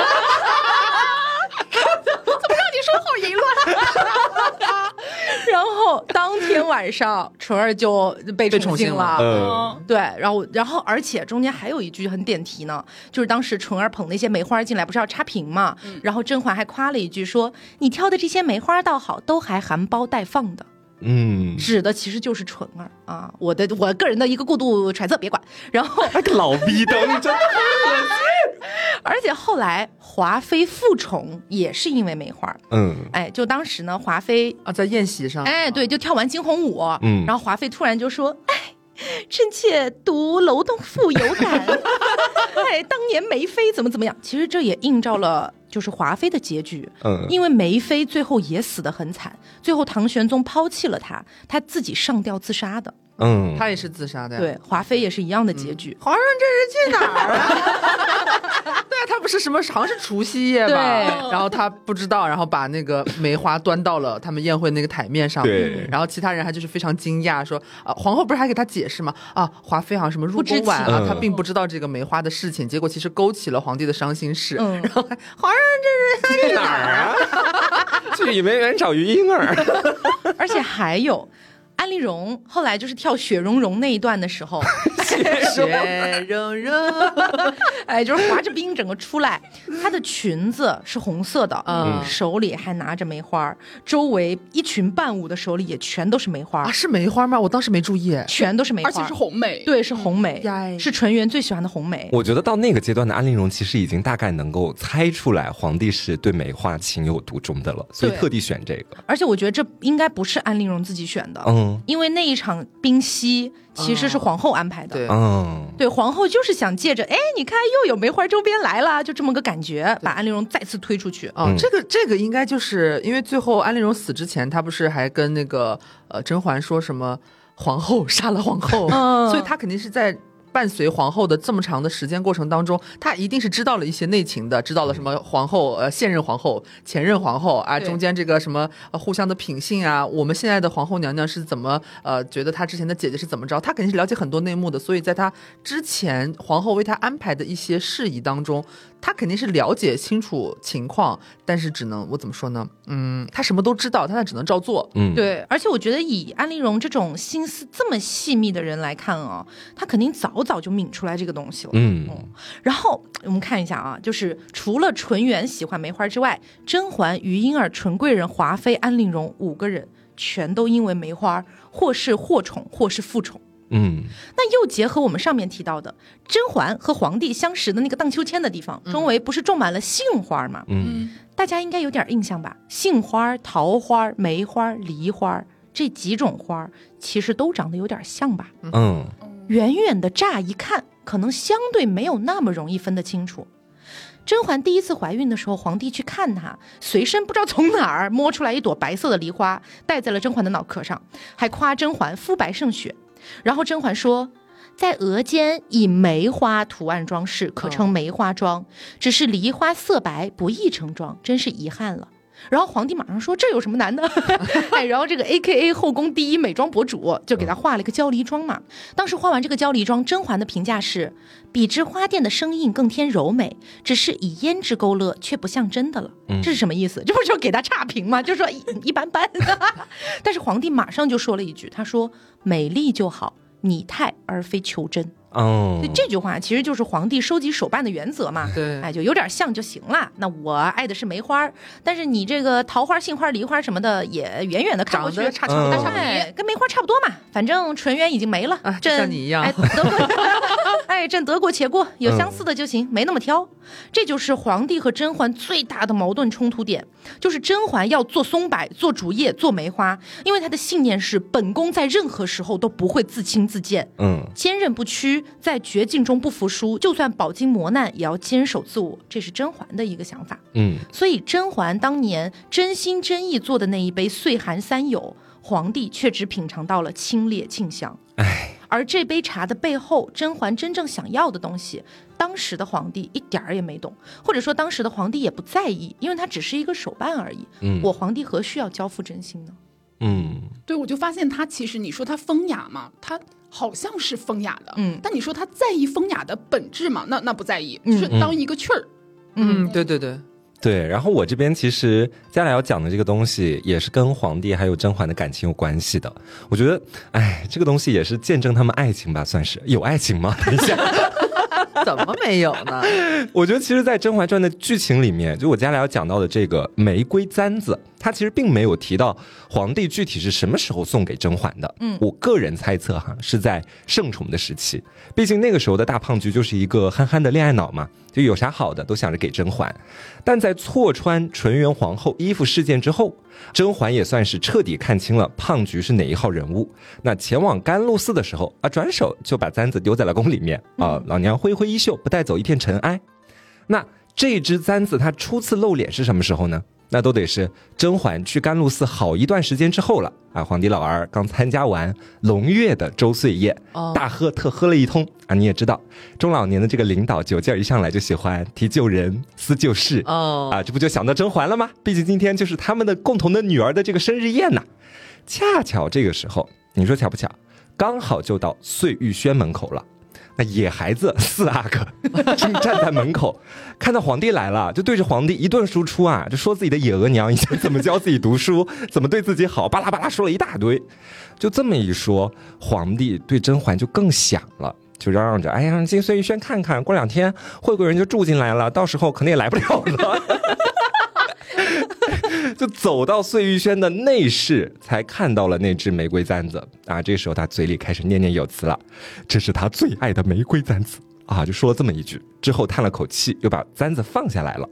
Speaker 1: 怎么让你说好淫乱？然后当天晚上，纯儿就被宠幸了。嗯，对，然后，然后，而且中间还有一句很点题呢，就是当时纯儿捧那些梅花进来，不是要插瓶嘛？然后甄嬛还夸了一句，说：“你挑的这些梅花倒好，都还含苞待放的。”嗯，指的其实就是纯儿啊，我的我个人的一个过度揣测，别管。然后
Speaker 2: 那个老逼灯真的很恶心。
Speaker 1: 而且后来华妃复宠也是因为梅花。嗯，哎，就当时呢，华妃
Speaker 3: 啊在宴席上，
Speaker 1: 哎，对，就跳完惊鸿舞，嗯，然后华妃突然就说，哎。臣妾读楼栋赋有感，哎，当年梅妃怎么怎么样？其实这也映照了就是华妃的结局。嗯，因为梅妃最后也死得很惨，最后唐玄宗抛弃了她，她自己上吊自杀的。
Speaker 3: 嗯，她也是自杀的。
Speaker 1: 对，华妃也是一样的结局。
Speaker 3: 皇上这是去哪儿啊？他不是什么，好像是除夕夜吧？然后他不知道，然后把那个梅花端到了他们宴会那个台面上。对。然后其他人还就是非常惊讶，说啊，皇后不是还给他解释吗？啊，华妃好像什么入宫晚啊，他并不知道这个梅花的事情。结果其实勾起了皇帝的伤心事。嗯。然后皇上这
Speaker 2: 是去哪儿啊？去倚梅园找余莺儿。
Speaker 1: 而且还有。安陵容后来就是跳雪融融那一段的时候，雪
Speaker 3: 雪融融，
Speaker 1: 哎，就是滑着冰整个出来，她的裙子是红色的，嗯，手里还拿着梅花，周围一群伴舞的手里也全都是梅花。
Speaker 3: 啊，是梅花吗？我当时没注意，
Speaker 1: 全都是梅花，而
Speaker 4: 且是红梅，
Speaker 1: 对，是红梅，是纯元最喜欢的红梅。
Speaker 2: 我觉得到那个阶段的安陵容其实已经大概能够猜出来皇帝是对梅花情有独钟的了，所以特地选这个。
Speaker 1: 而且我觉得这应该不是安陵容自己选的，嗯，因为那一场冰嬉。其实是皇后安排的，
Speaker 3: 对，
Speaker 2: 嗯，
Speaker 1: 对，皇后就是想借着，哎，你看又有梅花周边来了，就这么个感觉，把安陵容再次推出去。
Speaker 3: 哦，这个这个应该就是因为最后安陵容死之前，她不是还跟那个呃甄嬛说什么皇后杀了皇后，所以她肯定是在。伴随皇后的这么长的时间过程当中，她一定是知道了一些内情的，知道了什么皇后呃现任皇后、前任皇后啊，中间这个什么互相的品性啊，我们现在的皇后娘娘是怎么呃觉得她之前的姐姐是怎么着，她肯定是了解很多内幕的，所以在她之前皇后为她安排的一些事宜当中。他肯定是了解清楚情况，但是只能我怎么说呢？嗯，他什么都知道，但他只能照做。
Speaker 1: 嗯，对。而且我觉得以安陵容这种心思这么细密的人来看啊，他肯定早早就抿出来这个东西了。嗯。然后我们看一下啊，就是除了纯元喜欢梅花之外，甄嬛、余莺儿、纯贵人、华妃、安陵容五个人全都因为梅花或是祸宠，或是复宠。
Speaker 2: 嗯，
Speaker 1: 那又结合我们上面提到的甄嬛和皇帝相识的那个荡秋千的地方，周围不是种满了杏花吗？嗯，大家应该有点印象吧？杏花、桃花、梅花、梨花这几种花，其实都长得有点像吧？
Speaker 2: 嗯，
Speaker 1: 远远的乍一看，可能相对没有那么容易分得清楚。甄嬛第一次怀孕的时候，皇帝去看她，随身不知道从哪儿摸出来一朵白色的梨花，戴在了甄嬛的脑壳上，还夸甄嬛肤白胜雪。然后甄嬛说，在额间以梅花图案装饰，可称梅花妆。只是梨花色白，不易成妆，真是遗憾了。然后皇帝马上说：“这有什么难的？” 哎，然后这个 A K A 后宫第一美妆博主就给他画了一个娇梨妆嘛。当时画完这个娇梨妆，甄嬛的评价是：比之花店的生硬更添柔美，只是以胭脂勾勒，却不像真的了。这是什么意思？这不就给他差评吗？就说一般般。但是皇帝马上就说了一句：“他说。”美丽就好，拟态而非求真。
Speaker 2: 哦，
Speaker 1: 这句话其实就是皇帝收集手办的原则嘛。
Speaker 3: 对，
Speaker 1: 哎，就有点像就行了。那我爱的是梅花，但是你这个桃花、杏花、梨花什么的，也远远的看过去
Speaker 3: 差差不多，
Speaker 1: 跟梅花差不多嘛。反正纯元已经没了，
Speaker 3: 像你一样，
Speaker 1: 哎，得过，哎，朕得过且过，有相似的就行，没那么挑。这就是皇帝和甄嬛最大的矛盾冲突点，就是甄嬛要做松柏、做竹叶、做梅花，因为她的信念是本宫在任何时候都不会自轻自贱，
Speaker 2: 嗯，
Speaker 1: 坚韧不屈。在绝境中不服输，就算饱经磨难，也要坚守自我，这是甄嬛的一个想法。
Speaker 2: 嗯，
Speaker 1: 所以甄嬛当年真心真意做的那一杯岁寒三友，皇帝却只品尝到了清冽沁香。
Speaker 2: 唉，
Speaker 1: 而这杯茶的背后，甄嬛真正想要的东西，当时的皇帝一点儿也没懂，或者说当时的皇帝也不在意，因为他只是一个手办而已。嗯，我皇帝何须要交付真心呢？
Speaker 2: 嗯，
Speaker 4: 对，我就发现他其实你说他风雅嘛，他。好像是风雅的，嗯，但你说他在意风雅的本质吗？那那不在意，就是当一个趣儿。
Speaker 3: 嗯，对对对
Speaker 2: 对。然后我这边其实接下来要讲的这个东西，也是跟皇帝还有甄嬛的感情有关系的。我觉得，哎，这个东西也是见证他们爱情吧，算是有爱情吗？等一下。
Speaker 3: 怎么没有呢？
Speaker 2: 我觉得，其实，在《甄嬛传》的剧情里面，就我接下来要讲到的这个玫瑰簪子，它其实并没有提到皇帝具体是什么时候送给甄嬛的。嗯，我个人猜测哈，是在盛宠的时期，毕竟那个时候的大胖菊就是一个憨憨的恋爱脑嘛。就有啥好的都想着给甄嬛，但在错穿纯元皇后衣服事件之后，甄嬛也算是彻底看清了胖菊是哪一号人物。那前往甘露寺的时候啊，转手就把簪子丢在了宫里面啊，老娘挥挥衣袖，不带走一片尘埃。那这只簪子它初次露脸是什么时候呢？那都得是甄嬛去甘露寺好一段时间之后了啊！皇帝老儿刚参加完龙月的周岁宴，大喝特喝了一通啊！你也知道，中老年的这个领导酒劲儿一上来就喜欢提旧人、思旧事哦啊！这不就想到甄嬛了吗？毕竟今天就是他们的共同的女儿的这个生日宴呐。恰巧这个时候，你说巧不巧？刚好就到碎玉轩门口了。野孩子 四阿哥 正站在门口，看到皇帝来了，就对着皇帝一顿输出啊，就说自己的野额娘以前怎么教自己读书，怎么对自己好，巴拉巴拉说了一大堆。就这么一说，皇帝对甄嬛就更想了。就嚷嚷着：“哎呀，进碎玉轩看看，过两天惠贵人就住进来了，到时候可能也来不了了。”就走到碎玉轩的内室，才看到了那只玫瑰簪子啊！这时候他嘴里开始念念有词了：“这是他最爱的玫瑰簪子啊！”就说了这么一句，之后叹了口气，又把簪子放下来了。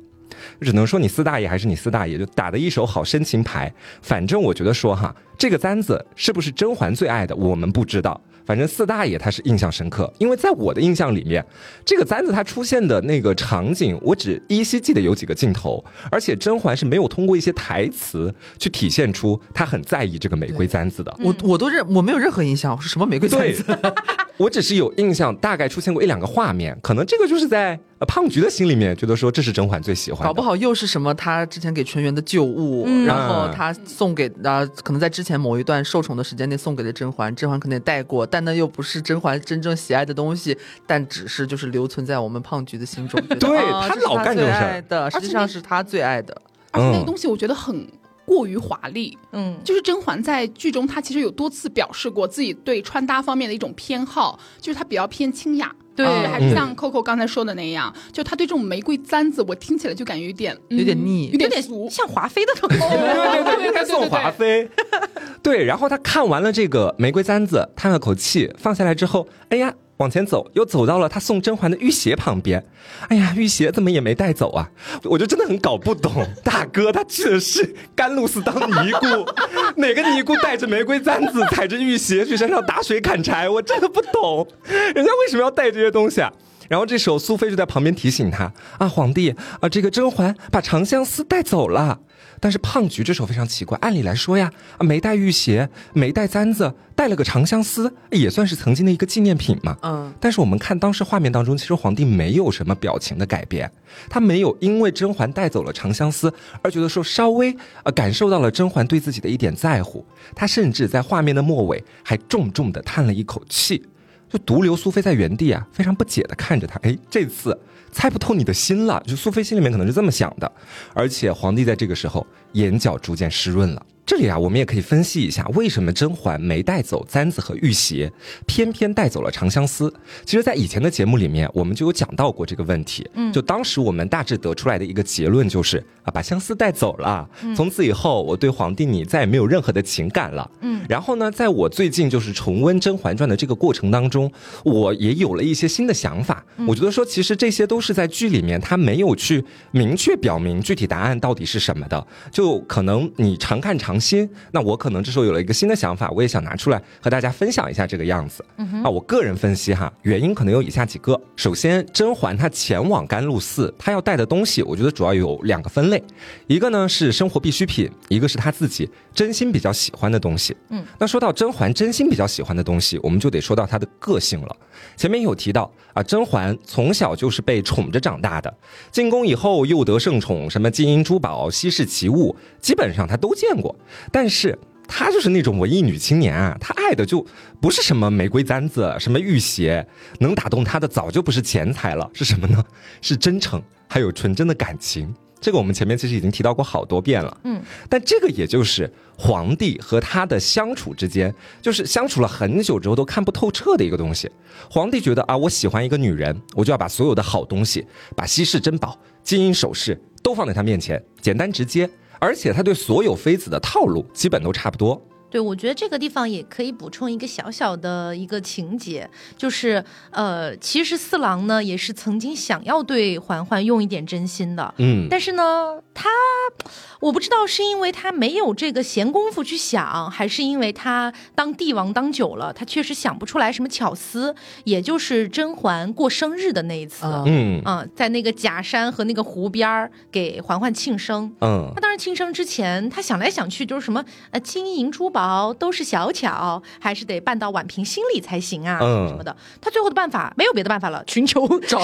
Speaker 2: 只能说你四大爷还是你四大爷，就打的一手好深情牌。反正我觉得说哈，这个簪子是不是甄嬛最爱的，我们不知道。反正四大爷他是印象深刻，因为在我的印象里面，这个簪子它出现的那个场景，我只依稀记得有几个镜头，而且甄嬛是没有通过一些台词去体现出她很在意这个玫瑰簪子的。
Speaker 3: 我我都认我没有任何印象我是什么玫瑰簪子，
Speaker 2: 我只是有印象，大概出现过一两个画面，可能这个就是在。呃，胖菊的心里面觉得说这是甄嬛最喜欢，
Speaker 3: 搞不好又是什么他之前给纯元的旧物，然后他送给啊，可能在之前某一段受宠的时间内送给了甄嬛，甄嬛可能也戴过，但那又不是甄嬛真正喜爱的东西，但只是就是留存在我们胖菊的心中。
Speaker 2: 对他老干这种事儿
Speaker 3: 的，实际上是他最爱的，
Speaker 4: 而且那个东西我觉得很。过于华丽，嗯，就是甄嬛在剧中，她其实有多次表示过自己对穿搭方面的一种偏好，就是她比较偏清雅，对，还是像 Coco 刚才说的那样，就他对这种玫瑰簪子，我听起来就感觉有点
Speaker 3: 有点腻，
Speaker 4: 有点俗，
Speaker 1: 像华妃的东西，
Speaker 2: 对 对对，应该 送华妃。对，然后他看完了这个玫瑰簪子，叹了口气，放下来之后，哎呀。往前走，又走到了他送甄嬛的玉鞋旁边。哎呀，玉鞋怎么也没带走啊？我就真的很搞不懂，大哥他去的是甘露寺当尼姑，哪个尼姑带着玫瑰簪子，踩着玉鞋去山上打水砍柴？我真的不懂，人家为什么要带这些东西啊？然后这时候苏菲就在旁边提醒他啊，皇帝啊，这个甄嬛把长相思带走了。但是胖菊这时候非常奇怪，按理来说呀，没带玉鞋，没带簪子，带了个长相思，也算是曾经的一个纪念品嘛。嗯。但是我们看当时画面当中，其实皇帝没有什么表情的改变，他没有因为甄嬛带走了长相思而觉得说稍微呃感受到了甄嬛对自己的一点在乎，他甚至在画面的末尾还重重的叹了一口气，就独留苏菲在原地啊，非常不解的看着他。哎，这次。猜不透你的心了，就苏菲心里面可能是这么想的，而且皇帝在这个时候眼角逐渐湿润了。这里啊，我们也可以分析一下，为什么甄嬛没带走簪子和玉鞋，偏偏带走了长相思？其实，在以前的节目里面，我们就有讲到过这个问题。嗯，就当时我们大致得出来的一个结论就是啊，把相思带走了，从此以后我对皇帝你再也没有任何的情感了。嗯，然后呢，在我最近就是重温《甄嬛传》的这个过程当中，我也有了一些新的想法。我觉得说，其实这些都是在剧里面他没有去明确表明具体答案到底是什么的，就可能你常看常。新，那我可能这时候有了一个新的想法，我也想拿出来和大家分享一下这个样子。啊，我个人分析哈，原因可能有以下几个。首先，甄嬛她前往甘露寺，她要带的东西，我觉得主要有两个分类，一个呢是生活必需品，一个是他自己真心比较喜欢的东西。嗯，那说到甄嬛真心比较喜欢的东西，我们就得说到她的个性了。前面有提到啊，甄嬛从小就是被宠着长大的，进宫以后又得圣宠，什么金银珠宝、稀世奇物，基本上她都见过。但是她就是那种文艺女青年啊，她爱的就不是什么玫瑰簪子、什么玉鞋，能打动她的早就不是钱财了，是什么呢？是真诚，还有纯真的感情。这个我们前面其实已经提到过好多遍了，嗯，但这个也就是皇帝和他的相处之间，就是相处了很久之后都看不透彻的一个东西。皇帝觉得啊，我喜欢一个女人，我就要把所有的好东西，把稀世珍宝、金银首饰都放在她面前，简单直接，而且他对所有妃子的套路基本都差不多。
Speaker 1: 对，我觉得这个地方也可以补充一个小小的一个情节，就是呃，其实四郎呢也是曾经想要对嬛嬛用一点真心的，嗯，但是呢，他我不知道是因为他没有这个闲工夫去想，还是因为他当帝王当久了，他确实想不出来什么巧思。也就是甄嬛过生日的那一次，嗯啊，在那个假山和那个湖边儿给嬛嬛庆生，嗯，他当时庆生之前，他想来想去就是什么呃金银珠宝。宝都是小巧，还是得办到婉嫔心里才行啊，什么的。他最后的办法没有别的办法了，寻求 找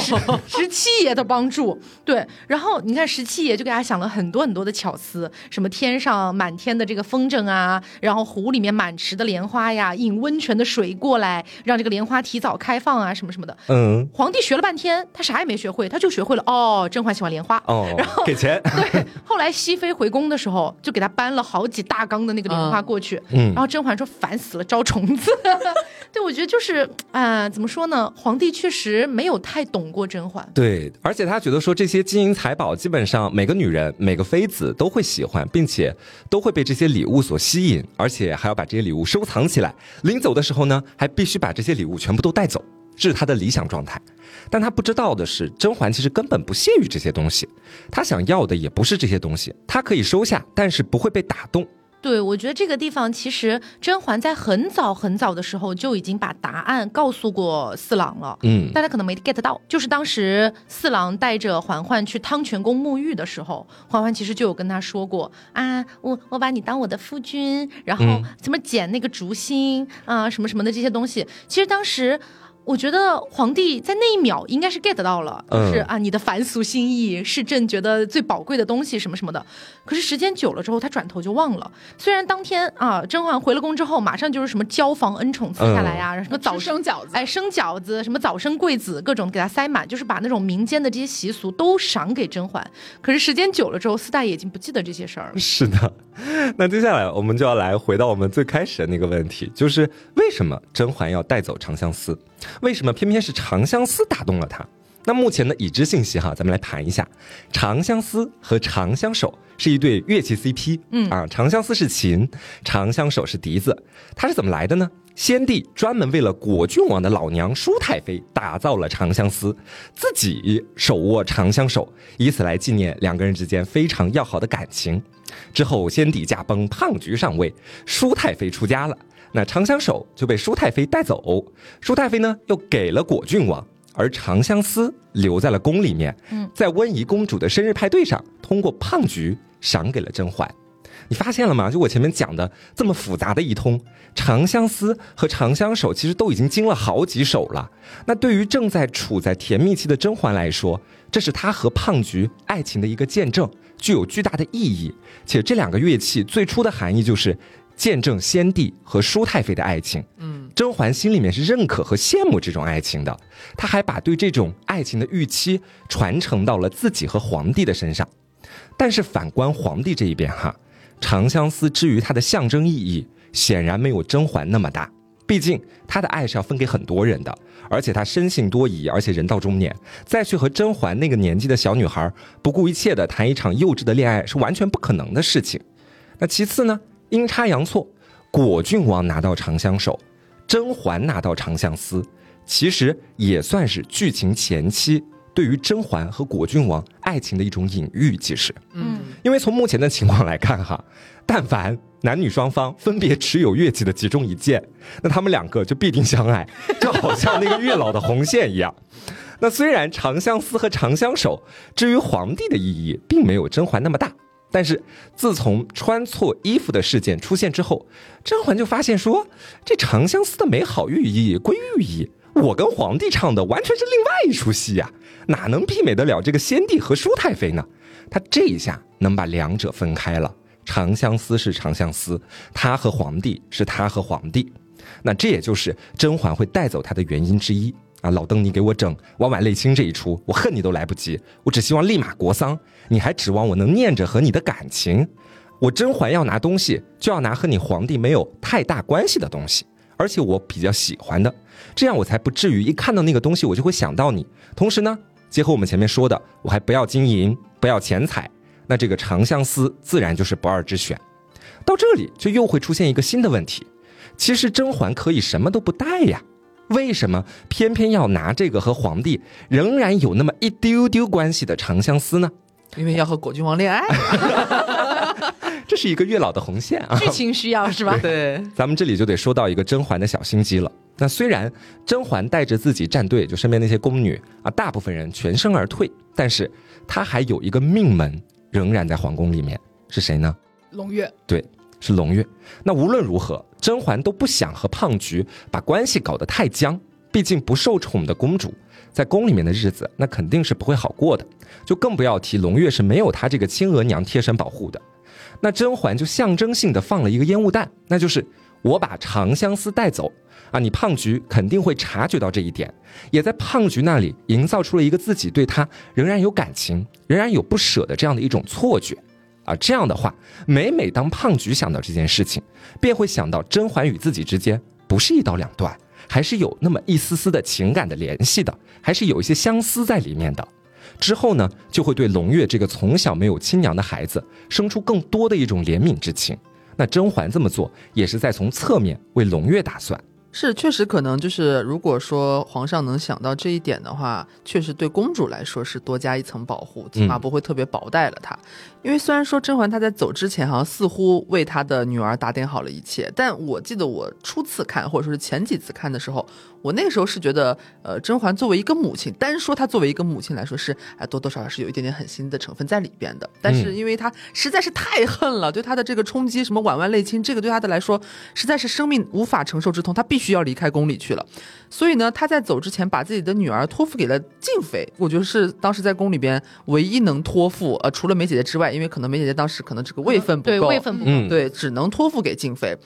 Speaker 1: 十七爷的帮助。对，然后你看十七爷就给他想了很多很多的巧思，什么天上满天的这个风筝啊，然后湖里面满池的莲花呀，引温泉的水过来，让这个莲花提早开放啊，什么什么的。嗯，皇帝学了半天，他啥也没学会，他就学会了哦，甄嬛喜欢莲花哦，然后
Speaker 2: 给钱。
Speaker 1: 对，后来熹妃回宫的时候，就给他搬了好几大缸的那个莲花过去。嗯，然后甄嬛说烦死了，招虫子。对，我觉得就是啊，怎么说呢？皇帝确实没有太懂过甄嬛。
Speaker 2: 对，而且他觉得说这些金银财宝，基本上每个女人、每个妃子都会喜欢，并且都会被这些礼物所吸引，而且还要把这些礼物收藏起来。临走的时候呢，还必须把这些礼物全部都带走，这是他的理想状态。但他不知道的是，甄嬛其实根本不屑于这些东西，她想要的也不是这些东西，她可以收下，但是不会被打动。
Speaker 1: 对，我觉得这个地方其实甄嬛在很早很早的时候就已经把答案告诉过四郎了，嗯，大家可能没 get 到，就是当时四郎带着嬛嬛去汤泉宫沐浴的时候，嬛嬛其实就有跟他说过啊，我我把你当我的夫君，然后怎么捡那个竹芯啊，什么什么的这些东西，其实当时。我觉得皇帝在那一秒应该是 get 到了，就是啊，你的凡俗心意是朕觉得最宝贵的东西，什么什么的。可是时间久了之后，他转头就忘了。虽然当天啊，甄嬛回了宫之后，马上就是什么交房恩宠赐下来呀，什么早
Speaker 4: 生饺子，
Speaker 1: 哎，生饺子，什么早生贵子，各种给他塞满，就是把那种民间的这些习俗都赏给甄嬛。可是时间久了之后，四大爷已经不记得这些事儿了。
Speaker 2: 是的，那接下来我们就要来回到我们最开始的那个问题，就是为什么甄嬛要带走长相思？为什么偏偏是长相思打动了他？那目前的已知信息哈，咱们来盘一下。长相思和长相守是一对乐器 CP，嗯啊，长相思是琴，长相守是笛子。它是怎么来的呢？先帝专门为了果郡王的老娘舒太妃打造了长相思，自己手握长相守，以此来纪念两个人之间非常要好的感情。之后，先帝驾崩，胖菊上位，舒太妃出家了。那长相守就被舒太妃带走，舒太妃呢又给了果郡王，而长相思留在了宫里面。嗯，在温宜公主的生日派对上，通过胖菊赏给了甄嬛。你发现了吗？就我前面讲的这么复杂的一通，长相思和长相守其实都已经经了好几手了。那对于正在处在甜蜜期的甄嬛来说，这是她和胖菊爱情的一个见证，具有巨大的意义。且这两个乐器最初的含义就是。见证先帝和舒太妃的爱情，嗯，甄嬛心里面是认可和羡慕这种爱情的，她还把对这种爱情的预期传承到了自己和皇帝的身上。但是反观皇帝这一边哈，长相思之于他的象征意义显然没有甄嬛那么大，毕竟他的爱是要分给很多人的，而且他生性多疑，而且人到中年，再去和甄嬛那个年纪的小女孩不顾一切的谈一场幼稚的恋爱是完全不可能的事情。那其次呢？阴差阳错，果郡王拿到长相守，甄嬛拿到长相思，其实也算是剧情前期对于甄嬛和果郡王爱情的一种隐喻。其实，嗯，因为从目前的情况来看，哈，但凡男女双方分别持有乐器的其中一件，那他们两个就必定相爱，就好像那个月老的红线一样。那虽然长相思和长相守，至于皇帝的意义，并没有甄嬛那么大。但是自从穿错衣服的事件出现之后，甄嬛就发现说，这长相思的美好寓意归寓意，我跟皇帝唱的完全是另外一出戏呀，哪能媲美得了这个先帝和舒太妃呢？他这一下能把两者分开了，长相思是长相思，他和皇帝是他和皇帝，那这也就是甄嬛会带走他的原因之一。啊，老邓，你给我整婉婉泪清这一出，我恨你都来不及。我只希望立马国丧，你还指望我能念着和你的感情？我甄嬛要拿东西，就要拿和你皇帝没有太大关系的东西，而且我比较喜欢的，这样我才不至于一看到那个东西我就会想到你。同时呢，结合我们前面说的，我还不要金银，不要钱财，那这个长相思自然就是不二之选。到这里就又会出现一个新的问题，其实甄嬛可以什么都不带呀。为什么偏偏要拿这个和皇帝仍然有那么一丢丢关系的长相思呢？
Speaker 3: 因为要和果郡王恋爱，
Speaker 2: 这是一个月老的红线啊！
Speaker 1: 剧情需要是吧？
Speaker 3: 对，
Speaker 2: 咱们这里就得说到一个甄嬛的小心机了。那虽然甄嬛带着自己战队，就身边那些宫女啊，大部分人全身而退，但是她还有一个命门仍然在皇宫里面，是谁呢？
Speaker 4: 胧月。
Speaker 2: 对。是胧月，那无论如何，甄嬛都不想和胖菊把关系搞得太僵。毕竟不受宠的公主，在宫里面的日子，那肯定是不会好过的。就更不要提胧月是没有她这个亲额娘贴身保护的。那甄嬛就象征性的放了一个烟雾弹，那就是我把长相思带走啊！你胖菊肯定会察觉到这一点，也在胖菊那里营造出了一个自己对她仍然有感情、仍然有不舍的这样的一种错觉。啊。这样的话，每每当胖菊想到这件事情，便会想到甄嬛与自己之间不是一刀两断，还是有那么一丝丝的情感的联系的，还是有一些相思在里面的。之后呢，就会对胧月这个从小没有亲娘的孩子生出更多的一种怜悯之情。那甄嬛这么做，也是在从侧面为胧月打算。
Speaker 3: 是，确实可能就是，如果说皇上能想到这一点的话，确实对公主来说是多加一层保护，起码不会特别薄待了她。因为虽然说甄嬛她在走之前好像似乎为她的女儿打点好了一切，但我记得我初次看或者说是前几次看的时候。我那个时候是觉得，呃，甄嬛作为一个母亲，单说她作为一个母亲来说，是哎多多少少是有一点点狠心的成分在里边的。但是因为她实在是太恨了，对她的这个冲击，什么婉婉泪亲，这个对她的来说实在是生命无法承受之痛，她必须要离开宫里去了。所以呢，他在走之前把自己的女儿托付给了静妃，我觉得是当时在宫里边唯一能托付，呃，除了梅姐姐之外，因为可能梅姐姐当时可能这个位分不够，
Speaker 1: 对位分不够，
Speaker 3: 对，只能托付给静妃。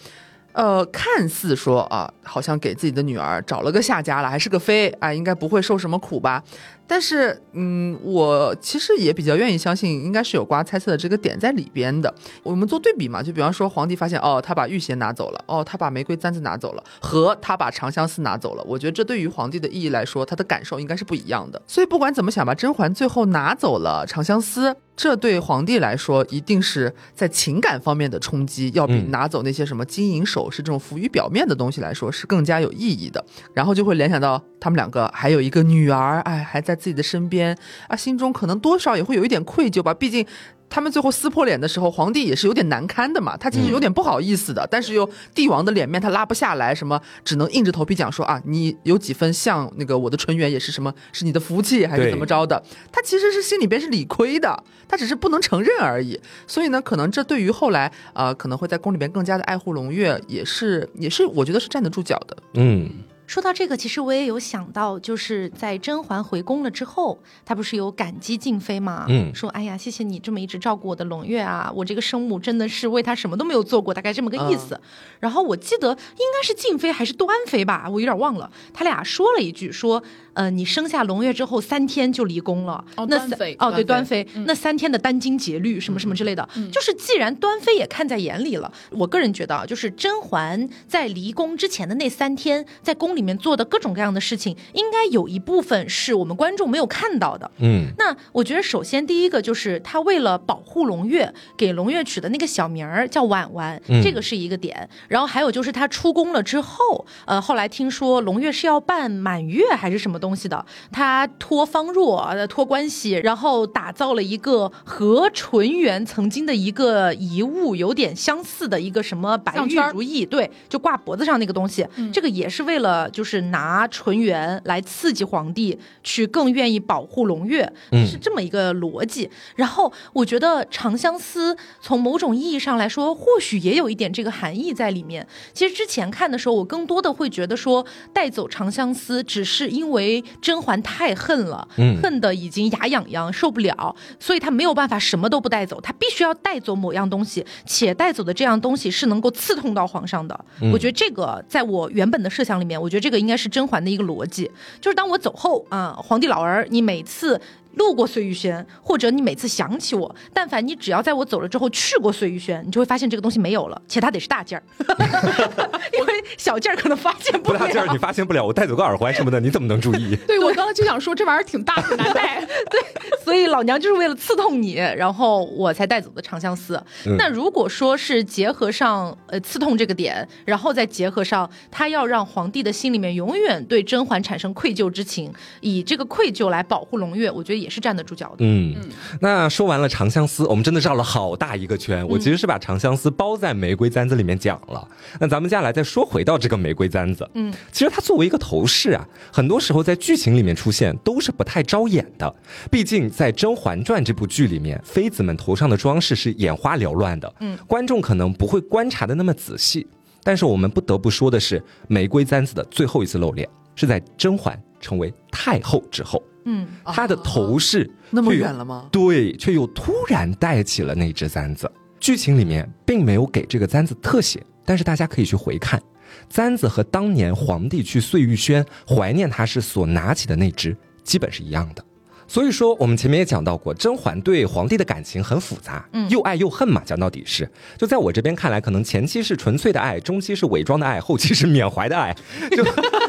Speaker 3: 呃，看似说啊，好像给自己的女儿找了个下家了，还是个妃啊，应该不会受什么苦吧。但是，嗯，我其实也比较愿意相信，应该是有瓜猜测的这个点在里边的。我们做对比嘛，就比方说，皇帝发现哦，他把玉玺拿走了，哦，他把玫瑰簪子拿走了，和他把长相思拿走了，我觉得这对于皇帝的意义来说，他的感受应该是不一样的。所以不管怎么想吧，甄嬛最后拿走了长相思，这对皇帝来说，一定是在情感方面的冲击，要比拿走那些什么金银首饰这种浮于表面的东西来说，是更加有意义的。然后就会联想到他们两个还有一个女儿，哎，还在。自己的身边啊，心中可能多少也会有一点愧疚吧。毕竟他们最后撕破脸的时候，皇帝也是有点难堪的嘛。他其实有点不好意思的，但是又帝王的脸面他拉不下来，什么只能硬着头皮讲说啊，你有几分像那个我的纯元也是什么，是你的福气还是怎么着的？他其实是心里边是理亏的，他只是不能承认而已。所以呢，可能这对于后来啊，可能会在宫里边更加的爱护胧月，也是也是我觉得是站得住脚的。
Speaker 2: 嗯。
Speaker 1: 说到这个，其实我也有想到，就是在甄嬛回宫了之后，她不是有感激静妃吗？嗯，说哎呀，谢谢你这么一直照顾我的胧月啊，我这个生母真的是为她什么都没有做过，大概这么个意思。然后我记得应该是静妃还是端妃吧，我有点忘了，他俩说了一句说。呃，你生下胧月之后三天就离宫了，哦那
Speaker 4: 三
Speaker 1: 哦对端妃，那三天的殚精竭虑什么什么之类的，就是既然端妃也看在眼里了，我个人觉得啊，就是甄嬛在离宫之前的那三天，在宫里面做的各种各样的事情，应该有一部分是我们观众没有看到的。嗯，那我觉得首先第一个就是他为了保护龙月，给龙月取的那个小名儿叫婉婉，这个是一个点。然后还有就是他出宫了之后，呃，后来听说龙月是要办满月还是什么东。东西的，他托方若托关系，然后打造了一个和纯元曾经的一个遗物有点相似的一个什么白玉如意，对，就挂脖子上那个东西，这个也是为了就是拿纯元来刺激皇帝去更愿意保护胧月，是这么一个逻辑。然后我觉得长相思从某种意义上来说，或许也有一点这个含义在里面。其实之前看的时候，我更多的会觉得说带走长相思只是因为。甄嬛太恨了，恨的已经牙痒痒，受不了，所以她没有办法什么都不带走，她必须要带走某样东西，且带走的这样东西是能够刺痛到皇上的。我觉得这个在我原本的设想里面，我觉得这个应该是甄嬛的一个逻辑，就是当我走后啊，皇帝老儿，你每次。路过碎玉轩，或者你每次想起我，但凡你只要在我走了之后去过碎玉轩，你就会发现这个东西没有了，且它得是大件儿，因为小件儿可能发现不了。
Speaker 2: 不大件儿你发现不了，我带走个耳环什么的，你怎么能注意？
Speaker 4: 对我刚刚就想说这玩意儿挺大，很难带。
Speaker 1: 对，所以老娘就是为了刺痛你，然后我才带走的长相思。那如果说是结合上呃刺痛这个点，然后再结合上他要让皇帝的心里面永远对甄嬛产生愧疚之情，以这个愧疚来保护胧月，我觉得也。是站得住脚的。
Speaker 2: 嗯，那说完了长相思，我们真的绕了好大一个圈。我其实是把长相思包在玫瑰簪子里面讲了。那咱们接下来再说回到这个玫瑰簪子。嗯，其实它作为一个头饰啊，很多时候在剧情里面出现都是不太招眼的。毕竟在《甄嬛传》这部剧里面，妃子们头上的装饰是眼花缭乱的。嗯，观众可能不会观察的那么仔细。但是我们不得不说的是，玫瑰簪子的最后一次露脸是在甄嬛成为太后之后。嗯，她的头饰
Speaker 3: 那么远了吗？
Speaker 2: 对，却又突然戴起了那只簪子。剧情里面并没有给这个簪子特写，但是大家可以去回看，簪子和当年皇帝去碎玉轩怀念他时所拿起的那只基本是一样的。所以说，我们前面也讲到过，甄嬛对皇帝的感情很复杂，嗯，又爱又恨嘛。讲到底是，就在我这边看来，可能前期是纯粹的爱，中期是伪装的爱，后期是缅怀的爱。就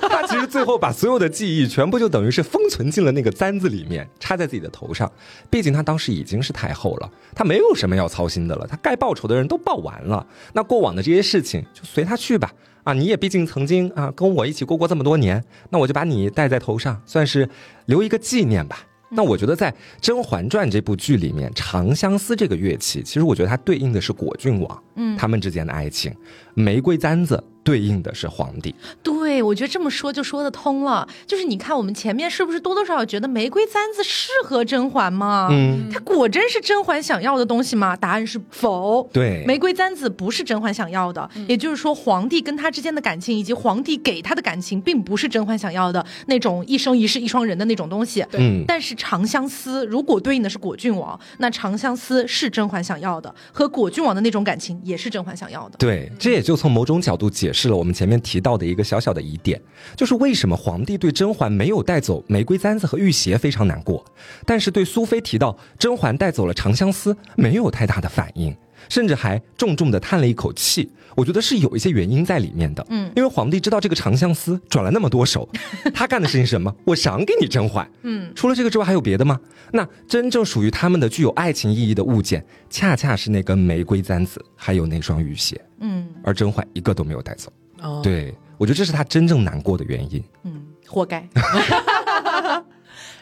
Speaker 2: 他其实最后把所有的记忆全部就等于是封存进了那个簪子里面，插在自己的头上。毕竟他当时已经是太后了，他没有什么要操心的了，他该报仇的人都报完了，那过往的这些事情就随他去吧。啊，你也毕竟曾经啊跟我一起过过这么多年，那我就把你戴在头上，算是留一个纪念吧。那我觉得在《甄嬛传》这部剧里面，长相思这个乐器，其实我觉得它对应的是果郡王，嗯，他们之间的爱情，玫瑰簪子。对应的是皇帝，
Speaker 1: 对我觉得这么说就说得通了。就是你看我们前面是不是多多少少觉得玫瑰簪子适合甄嬛吗？嗯，它果真是甄嬛想要的东西吗？答案是否。
Speaker 2: 对，
Speaker 1: 玫瑰簪子不是甄嬛想要的，也就是说皇帝跟他之间的感情以及皇帝给他的感情，并不是甄嬛想要的那种一生一世一双人的那种东西。
Speaker 2: 嗯，
Speaker 1: 但是长相思如果对应的是果郡王，那长相思是甄嬛想要的，和果郡王的那种感情也是甄嬛想要的。
Speaker 2: 对，这也就从某种角度解解释了我们前面提到的一个小小的疑点，就是为什么皇帝对甄嬛没有带走玫瑰簪子和玉鞋非常难过，但是对苏妃提到甄嬛带走了长相思没有太大的反应，甚至还重重的叹了一口气。我觉得是有一些原因在里面的，嗯，因为皇帝知道这个长相思转了那么多手，他干的事情是什么？我赏给你甄嬛，嗯，除了这个之外还有别的吗？那真正属于他们的具有爱情意义的物件，恰恰是那根玫瑰簪子，还有那双玉鞋，嗯，而甄嬛一个都没有带走。哦，对，我觉得这是他真正难过的原因。
Speaker 1: 嗯，活该。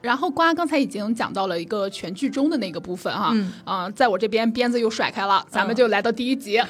Speaker 4: 然后瓜刚才已经讲到了一个全剧终的那个部分哈，啊，在我这边鞭子又甩开了，咱们就来到第一集，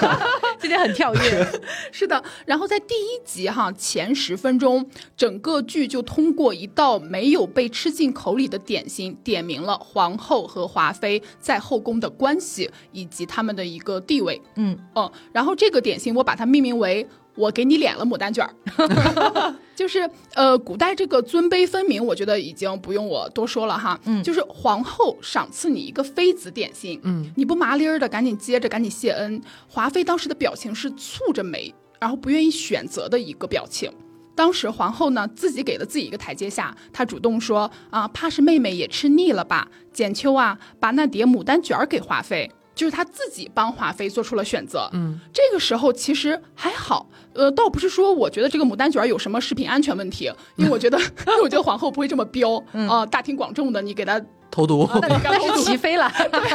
Speaker 1: 今天很跳跃，
Speaker 4: 是的。然后在第一集哈前十分钟，整个剧就通过一道没有被吃进口里的点心，点明了皇后和华妃在后宫的关系以及他们的一个地位。嗯嗯，然后这个点心我把它命名为。我给你脸了，牡丹卷儿，就是呃，古代这个尊卑分明，我觉得已经不用我多说了哈。嗯，就是皇后赏赐你一个妃子点心，嗯，你不麻利儿的赶紧接着，赶紧谢恩。华妃当时的表情是蹙着眉，然后不愿意选择的一个表情。当时皇后呢自己给了自己一个台阶下，她主动说啊，怕是妹妹也吃腻了吧？简秋啊，把那碟牡丹卷儿给华妃。就是他自己帮华妃做出了选择，嗯，这个时候其实还好，呃，倒不是说我觉得这个牡丹卷有什么食品安全问题，因为我觉得，我觉得皇后不会这么彪啊，大庭广众的你给他
Speaker 3: 投毒，
Speaker 1: 那是齐 飞了。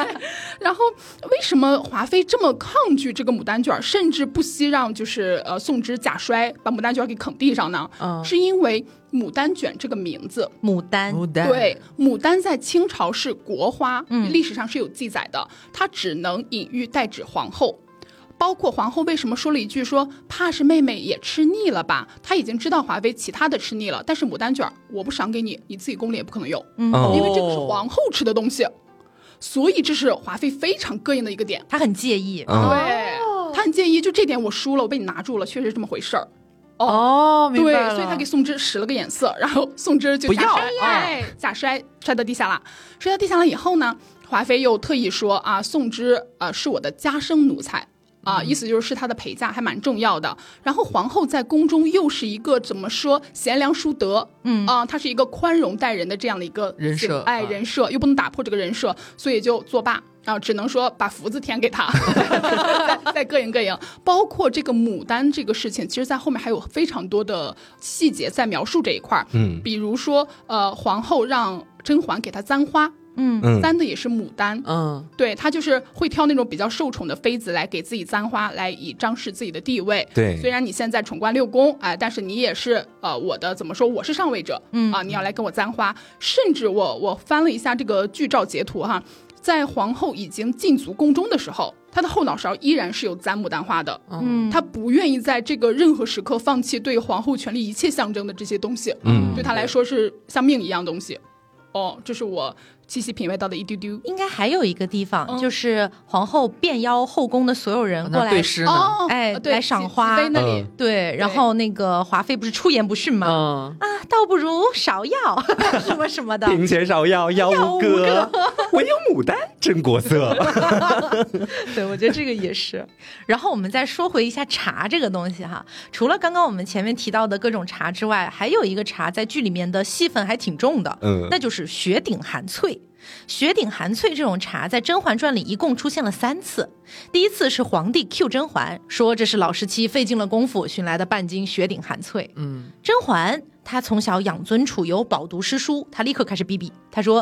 Speaker 4: 然后为什么华妃这么抗拒这个牡丹卷，甚至不惜让就是呃宋之假摔把牡丹卷给啃地上呢？嗯，是因为。牡丹卷这个名字，
Speaker 1: 牡丹，
Speaker 4: 对，牡丹在清朝是国花，历史上是有记载的。它只能隐喻代指皇后，包括皇后为什么说了一句说怕是妹妹也吃腻了吧？她已经知道华妃其他的吃腻了，但是牡丹卷我不赏给你，你自己宫里也不可能有，嗯。因为这个是皇后吃的东西，所以这是华妃非常膈应的一个点，
Speaker 1: 她很介意，
Speaker 4: 对，她很介意，就这点我输了，我被你拿住了，确实是这么回事儿。
Speaker 3: 哦，
Speaker 4: 对，所以他给宋芝使了个眼色，然后宋芝就假摔，哎，假摔摔到地下了。摔到地下了以后呢，华妃又特意说啊，宋芝啊是我的家生奴才啊，意思就是是他的陪嫁，还蛮重要的。然后皇后在宫中又是一个怎么说贤良淑德，嗯啊，她是一个宽容待人的这样的一个
Speaker 3: 人设，
Speaker 4: 哎，人设又不能打破这个人设，所以就作罢。然后只能说把福字填给他，再膈应膈应。包括这个牡丹这个事情，其实，在后面还有非常多的细节在描述这一块儿。嗯，比如说，呃，皇后让甄嬛给她簪花，嗯，簪的也是牡丹，嗯，对，他就是会挑那种比较受宠的妃子来给自己簪花，来以彰示自己的地位。
Speaker 2: 对，
Speaker 4: 虽然你现在宠冠六宫，哎，但是你也是呃我的怎么说？我是上位者，嗯啊，你要来跟我簪花。甚至我我翻了一下这个剧照截图哈。在皇后已经进足宫中的时候，她的后脑勺依然是有簪牡丹花的。嗯，她不愿意在这个任何时刻放弃对皇后权力一切象征的这些东西。嗯，对她来说是像命一样东西。哦，这是我细细品味到的一丢丢。
Speaker 1: 应该还有一个地方，就是皇后便邀后宫的所有人过来
Speaker 3: 对诗
Speaker 4: 呢，
Speaker 1: 哎，来赏花
Speaker 4: 那里。
Speaker 1: 对，然后那个华妃不是出言不逊吗？啊，倒不如芍药 什么什么的。
Speaker 2: 庭前芍药妖无歌，唯 有牡丹真国色。
Speaker 1: 对，我觉得这个也是。然后我们再说回一下茶这个东西哈，除了刚刚我们前面提到的各种茶之外，还有一个茶在剧里面的戏份还挺重的，嗯，那就是雪顶寒翠。雪顶寒翠这种茶在《甄嬛传》里一共出现了三次。第一次是皇帝 Q 甄嬛说这是老十七费尽了功夫寻来的半斤雪顶寒翠。嗯，甄嬛她从小养尊处优，饱读诗书，她立刻开始逼逼，她说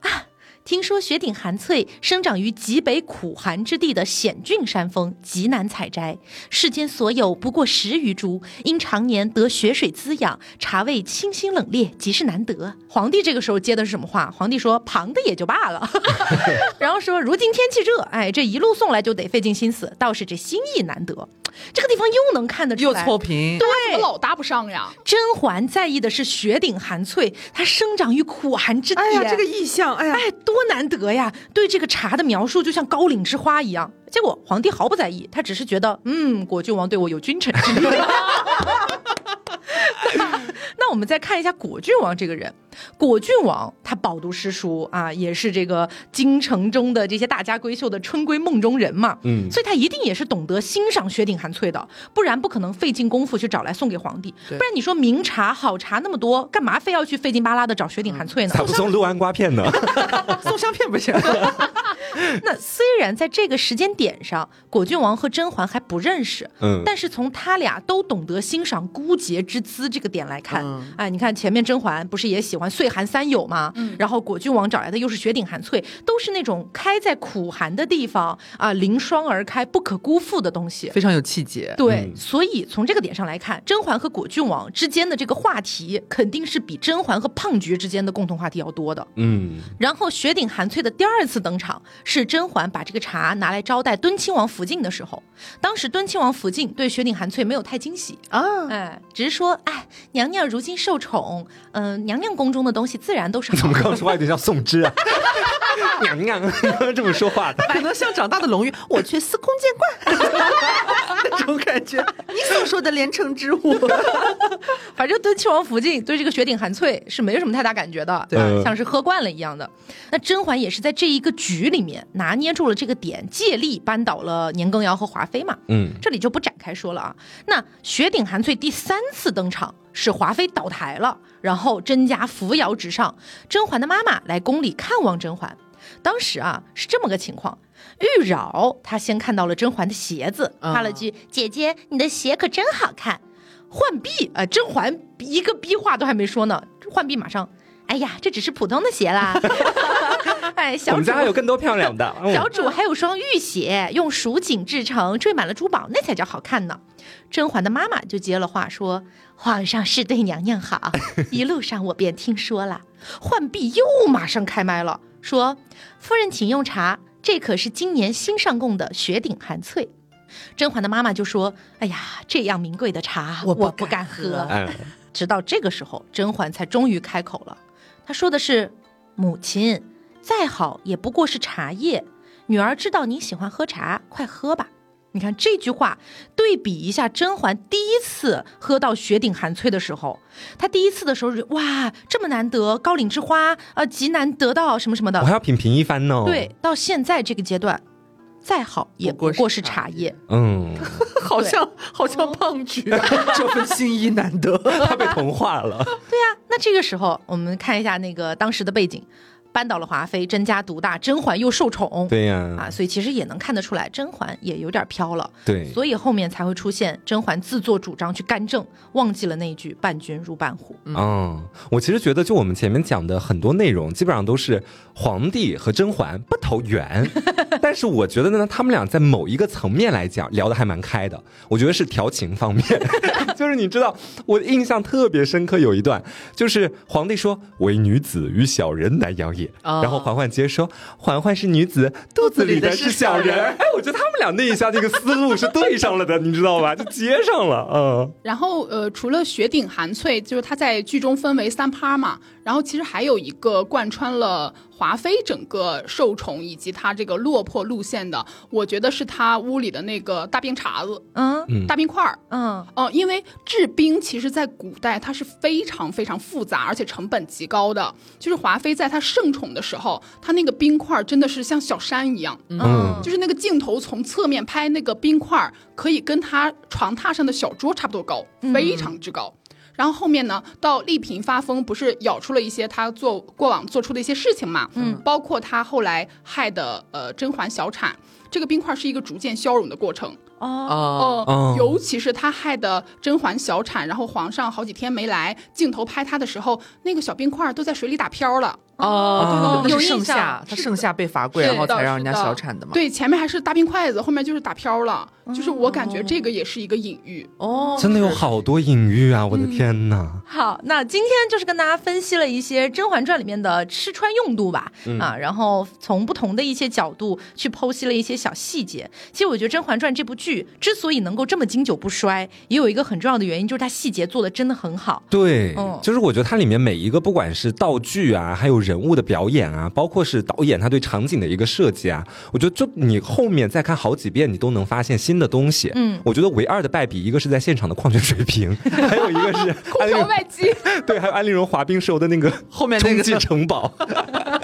Speaker 1: 啊。听说雪顶寒翠生长于极北苦寒之地的险峻山峰，极难采摘。世间所有不过十余株，因常年得雪水滋养，茶味清新冷冽，极是难得。皇帝这个时候接的是什么话？皇帝说：“ 旁的也就罢了。”然后说：“如今天气热，哎，这一路送来就得费尽心思，倒是这心意难得。”这个地方又能看得出
Speaker 3: 来，又错评，
Speaker 1: 对，怎么
Speaker 4: 老搭不上呀。
Speaker 1: 甄嬛在意的是雪顶寒翠，它生长于苦寒之地。
Speaker 3: 哎呀，这个意象，哎呀，
Speaker 1: 哎，多难得呀！对这个茶的描述就像高岭之花一样。结果皇帝毫不在意，他只是觉得，嗯，果郡王对我有君臣之礼。那我们再看一下果郡王这个人，果郡王他饱读诗书啊，也是这个京城中的这些大家闺秀的春闺梦中人嘛，嗯，所以他一定也是懂得欣赏雪顶寒翠的，不然不可能费尽功夫去找来送给皇帝。不然你说名茶好茶那么多，干嘛非要去费劲巴拉的找雪顶寒翠呢？
Speaker 2: 咋不送六安瓜片呢？
Speaker 3: 送香片不行。
Speaker 1: 那虽然在这个时间点上，果郡王和甄嬛还不认识，嗯，但是从他俩都懂得欣赏孤节之姿这个点来看，哎，你看前面甄嬛不是也喜欢岁寒三友嘛？嗯，然后果郡王找来的又是雪顶寒翠，都是那种开在苦寒的地方啊，凌霜而开，不可辜负的东西，
Speaker 3: 非常有气节。
Speaker 1: 对，所以从这个点上来看，甄嬛和果郡王之间的这个话题，肯定是比甄嬛和胖菊之间的共同话题要多的。嗯，然后雪顶寒翠的第二次登场。是甄嬛把这个茶拿来招待敦亲王福晋的时候，当时敦亲王福晋对雪顶寒翠没有太惊喜啊，哎，只是说，哎，娘娘如今受宠，嗯，娘娘宫中的东西自然都是。
Speaker 2: 怎么刚说话有点像宋芝啊？娘娘这么说话的，
Speaker 3: 可能像长大的龙玉，我却司空见惯 那种感觉。你所说的连城之物，
Speaker 1: 反正敦亲王福晋对这个雪顶寒翠是没有什么太大感觉的，对，像是喝惯了一样的。那甄嬛也是在这一个局里面拿捏住了这个点，借力扳倒了年羹尧和华妃嘛。嗯，这里就不展开说了啊。那雪顶寒翠第三次登场是华妃倒台了，然后甄家扶摇直上，甄嬛的妈妈来宫里看望甄嬛。当时啊是这么个情况，玉娆她先看到了甄嬛的鞋子，夸了句：“姐姐，你的鞋可真好看。”浣碧啊，甄嬛一个逼话都还没说呢，浣碧马上：“哎呀，这只是普通的鞋啦。” 哎，小主，
Speaker 2: 我们家还有更多漂亮的。
Speaker 1: 小主还有双玉鞋，用蜀锦制成，缀满了珠宝，那才叫好看呢。甄嬛的妈妈就接了话说：“皇上是对娘娘好，一路上我便听说了。”浣碧又马上开麦了。说：“夫人，请用茶，这可是今年新上贡的雪顶寒翠。”甄嬛的妈妈就说：“哎呀，这样名贵的茶，我不敢喝。”直到这个时候，甄嬛才终于开口了。她说的是：“母亲，再好也不过是茶叶，女儿知道您喜欢喝茶，快喝吧。”你看这句话，对比一下甄嬛第一次喝到雪顶寒翠的时候，她第一次的时候，哇，这么难得，高岭之花，呃，极难得到什么什么的，
Speaker 2: 我还要品评一番呢。
Speaker 1: 对，到现在这个阶段，再好也不过是茶叶。
Speaker 3: 嗯，好像好像胖菊，这份心意难得，
Speaker 2: 他被同化了。
Speaker 1: 对呀，那这个时候我们看一下那个当时的背景。扳倒了华妃，甄家独大，甄嬛又受宠，
Speaker 2: 对呀，
Speaker 1: 啊，所以其实也能看得出来，甄嬛也有点飘了，
Speaker 2: 对，
Speaker 1: 所以后面才会出现甄嬛自作主张去干政，忘记了那句“伴君如伴虎”。
Speaker 2: 嗯，我其实觉得，就我们前面讲的很多内容，基本上都是皇帝和甄嬛不投缘，但是我觉得呢，他们俩在某一个层面来讲聊的还蛮开的。我觉得是调情方面，就是你知道，我印象特别深刻，有一段就是皇帝说：“唯女子与小人难养也。”然后嬛嬛接说：“嬛嬛是女子，肚子里的是小人。”哎，我觉得他们俩那一下这个思路是对上了的，你知道吧？就接上了，嗯。
Speaker 4: 然后呃，除了雪顶寒翠，就是他在剧中分为三趴嘛。然后其实还有一个贯穿了华妃整个受宠以及她这个落魄路线的，我觉得是她屋里的那个大冰碴子，嗯，大冰块儿，嗯，哦，因为制冰其实在古代它是非常非常复杂，而且成本极高的。就是华妃在她盛宠的时候，她那个冰块真的是像小山一样，嗯，就是那个镜头从侧面拍那个冰块，可以跟她床榻上的小桌差不多高，非常之高。然后后面呢，到丽嫔发疯，不是咬出了一些她做过往做出的一些事情嘛？嗯，包括她后来害的呃甄嬛小产，这个冰块是一个逐渐消融的过程。哦哦，尤其是她害的甄嬛小产，然后皇上好几天没来，镜头拍她的时候，那个小冰块都在水里打漂了。
Speaker 3: 哦，有盛夏，他盛夏被罚跪，然后才让人家小产的嘛。
Speaker 4: 对，前面还是大冰筷子，后面就是打飘了。就是我感觉这个也是一个隐喻
Speaker 2: 哦，真的有好多隐喻啊！我的天哪。
Speaker 1: 好，那今天就是跟大家分析了一些《甄嬛传》里面的吃穿用度吧，啊，然后从不同的一些角度去剖析了一些小细节。其实我觉得《甄嬛传》这部剧之所以能够这么经久不衰，也有一个很重要的原因，就是它细节做的真的很好。
Speaker 2: 对，嗯，就是我觉得它里面每一个不管是道具啊，还有人。人物的表演啊，包括是导演他对场景的一个设计啊，我觉得就你后面再看好几遍，你都能发现新的东西。嗯，我觉得唯二的败笔，一个是在现场的矿泉水瓶，还有一个是
Speaker 4: 空调外机，
Speaker 2: 对，还有安陵容滑冰时候的那个
Speaker 3: 后面那个
Speaker 2: 城堡。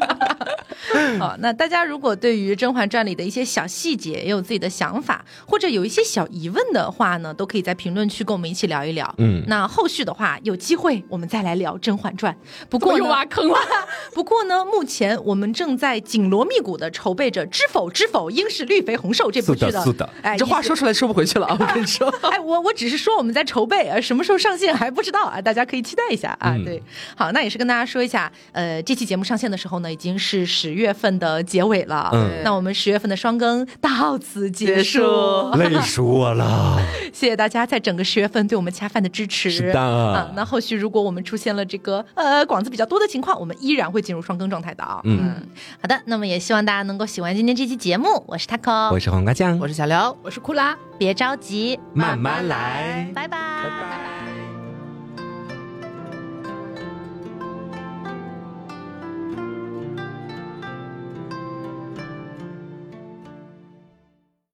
Speaker 1: 好，那大家如果对于《甄嬛传》里的一些小细节也有自己的想法，或者有一些小疑问的话呢，都可以在评论区跟我们一起聊一聊。嗯，那后续的话，有机会我们再来聊《甄嬛传》。不过
Speaker 4: 又挖坑了。
Speaker 1: 不过呢，目前我们正在紧锣密鼓的筹备着《知否知否，应是绿肥红瘦》这部剧
Speaker 2: 的。是的，
Speaker 3: 哎，这话说出来收不回去了啊！我跟你说，
Speaker 1: 哎，我我只是说我们在筹备，呃，什么时候上线还不知道啊，大家可以期待一下啊。对，好，那也是跟大家说一下，呃，这期节目上线的时候呢，已经是十月份的结尾了。嗯，那我们十月份的双更到此结束，
Speaker 2: 累死我了。
Speaker 1: 谢谢大家在整个十月份对我们恰饭的支持。
Speaker 2: 是的，啊，
Speaker 1: 那后续如果我们出现了这个呃广子比较多的情况，我们依然会进入双更状态的啊。嗯，好的，那么也希望大家能够喜欢今天这期节目。我是 taco，
Speaker 2: 我是黄瓜酱，
Speaker 3: 我是小刘，
Speaker 4: 我是库拉。
Speaker 1: 别着急，
Speaker 2: 慢慢来。
Speaker 1: 拜拜，拜拜。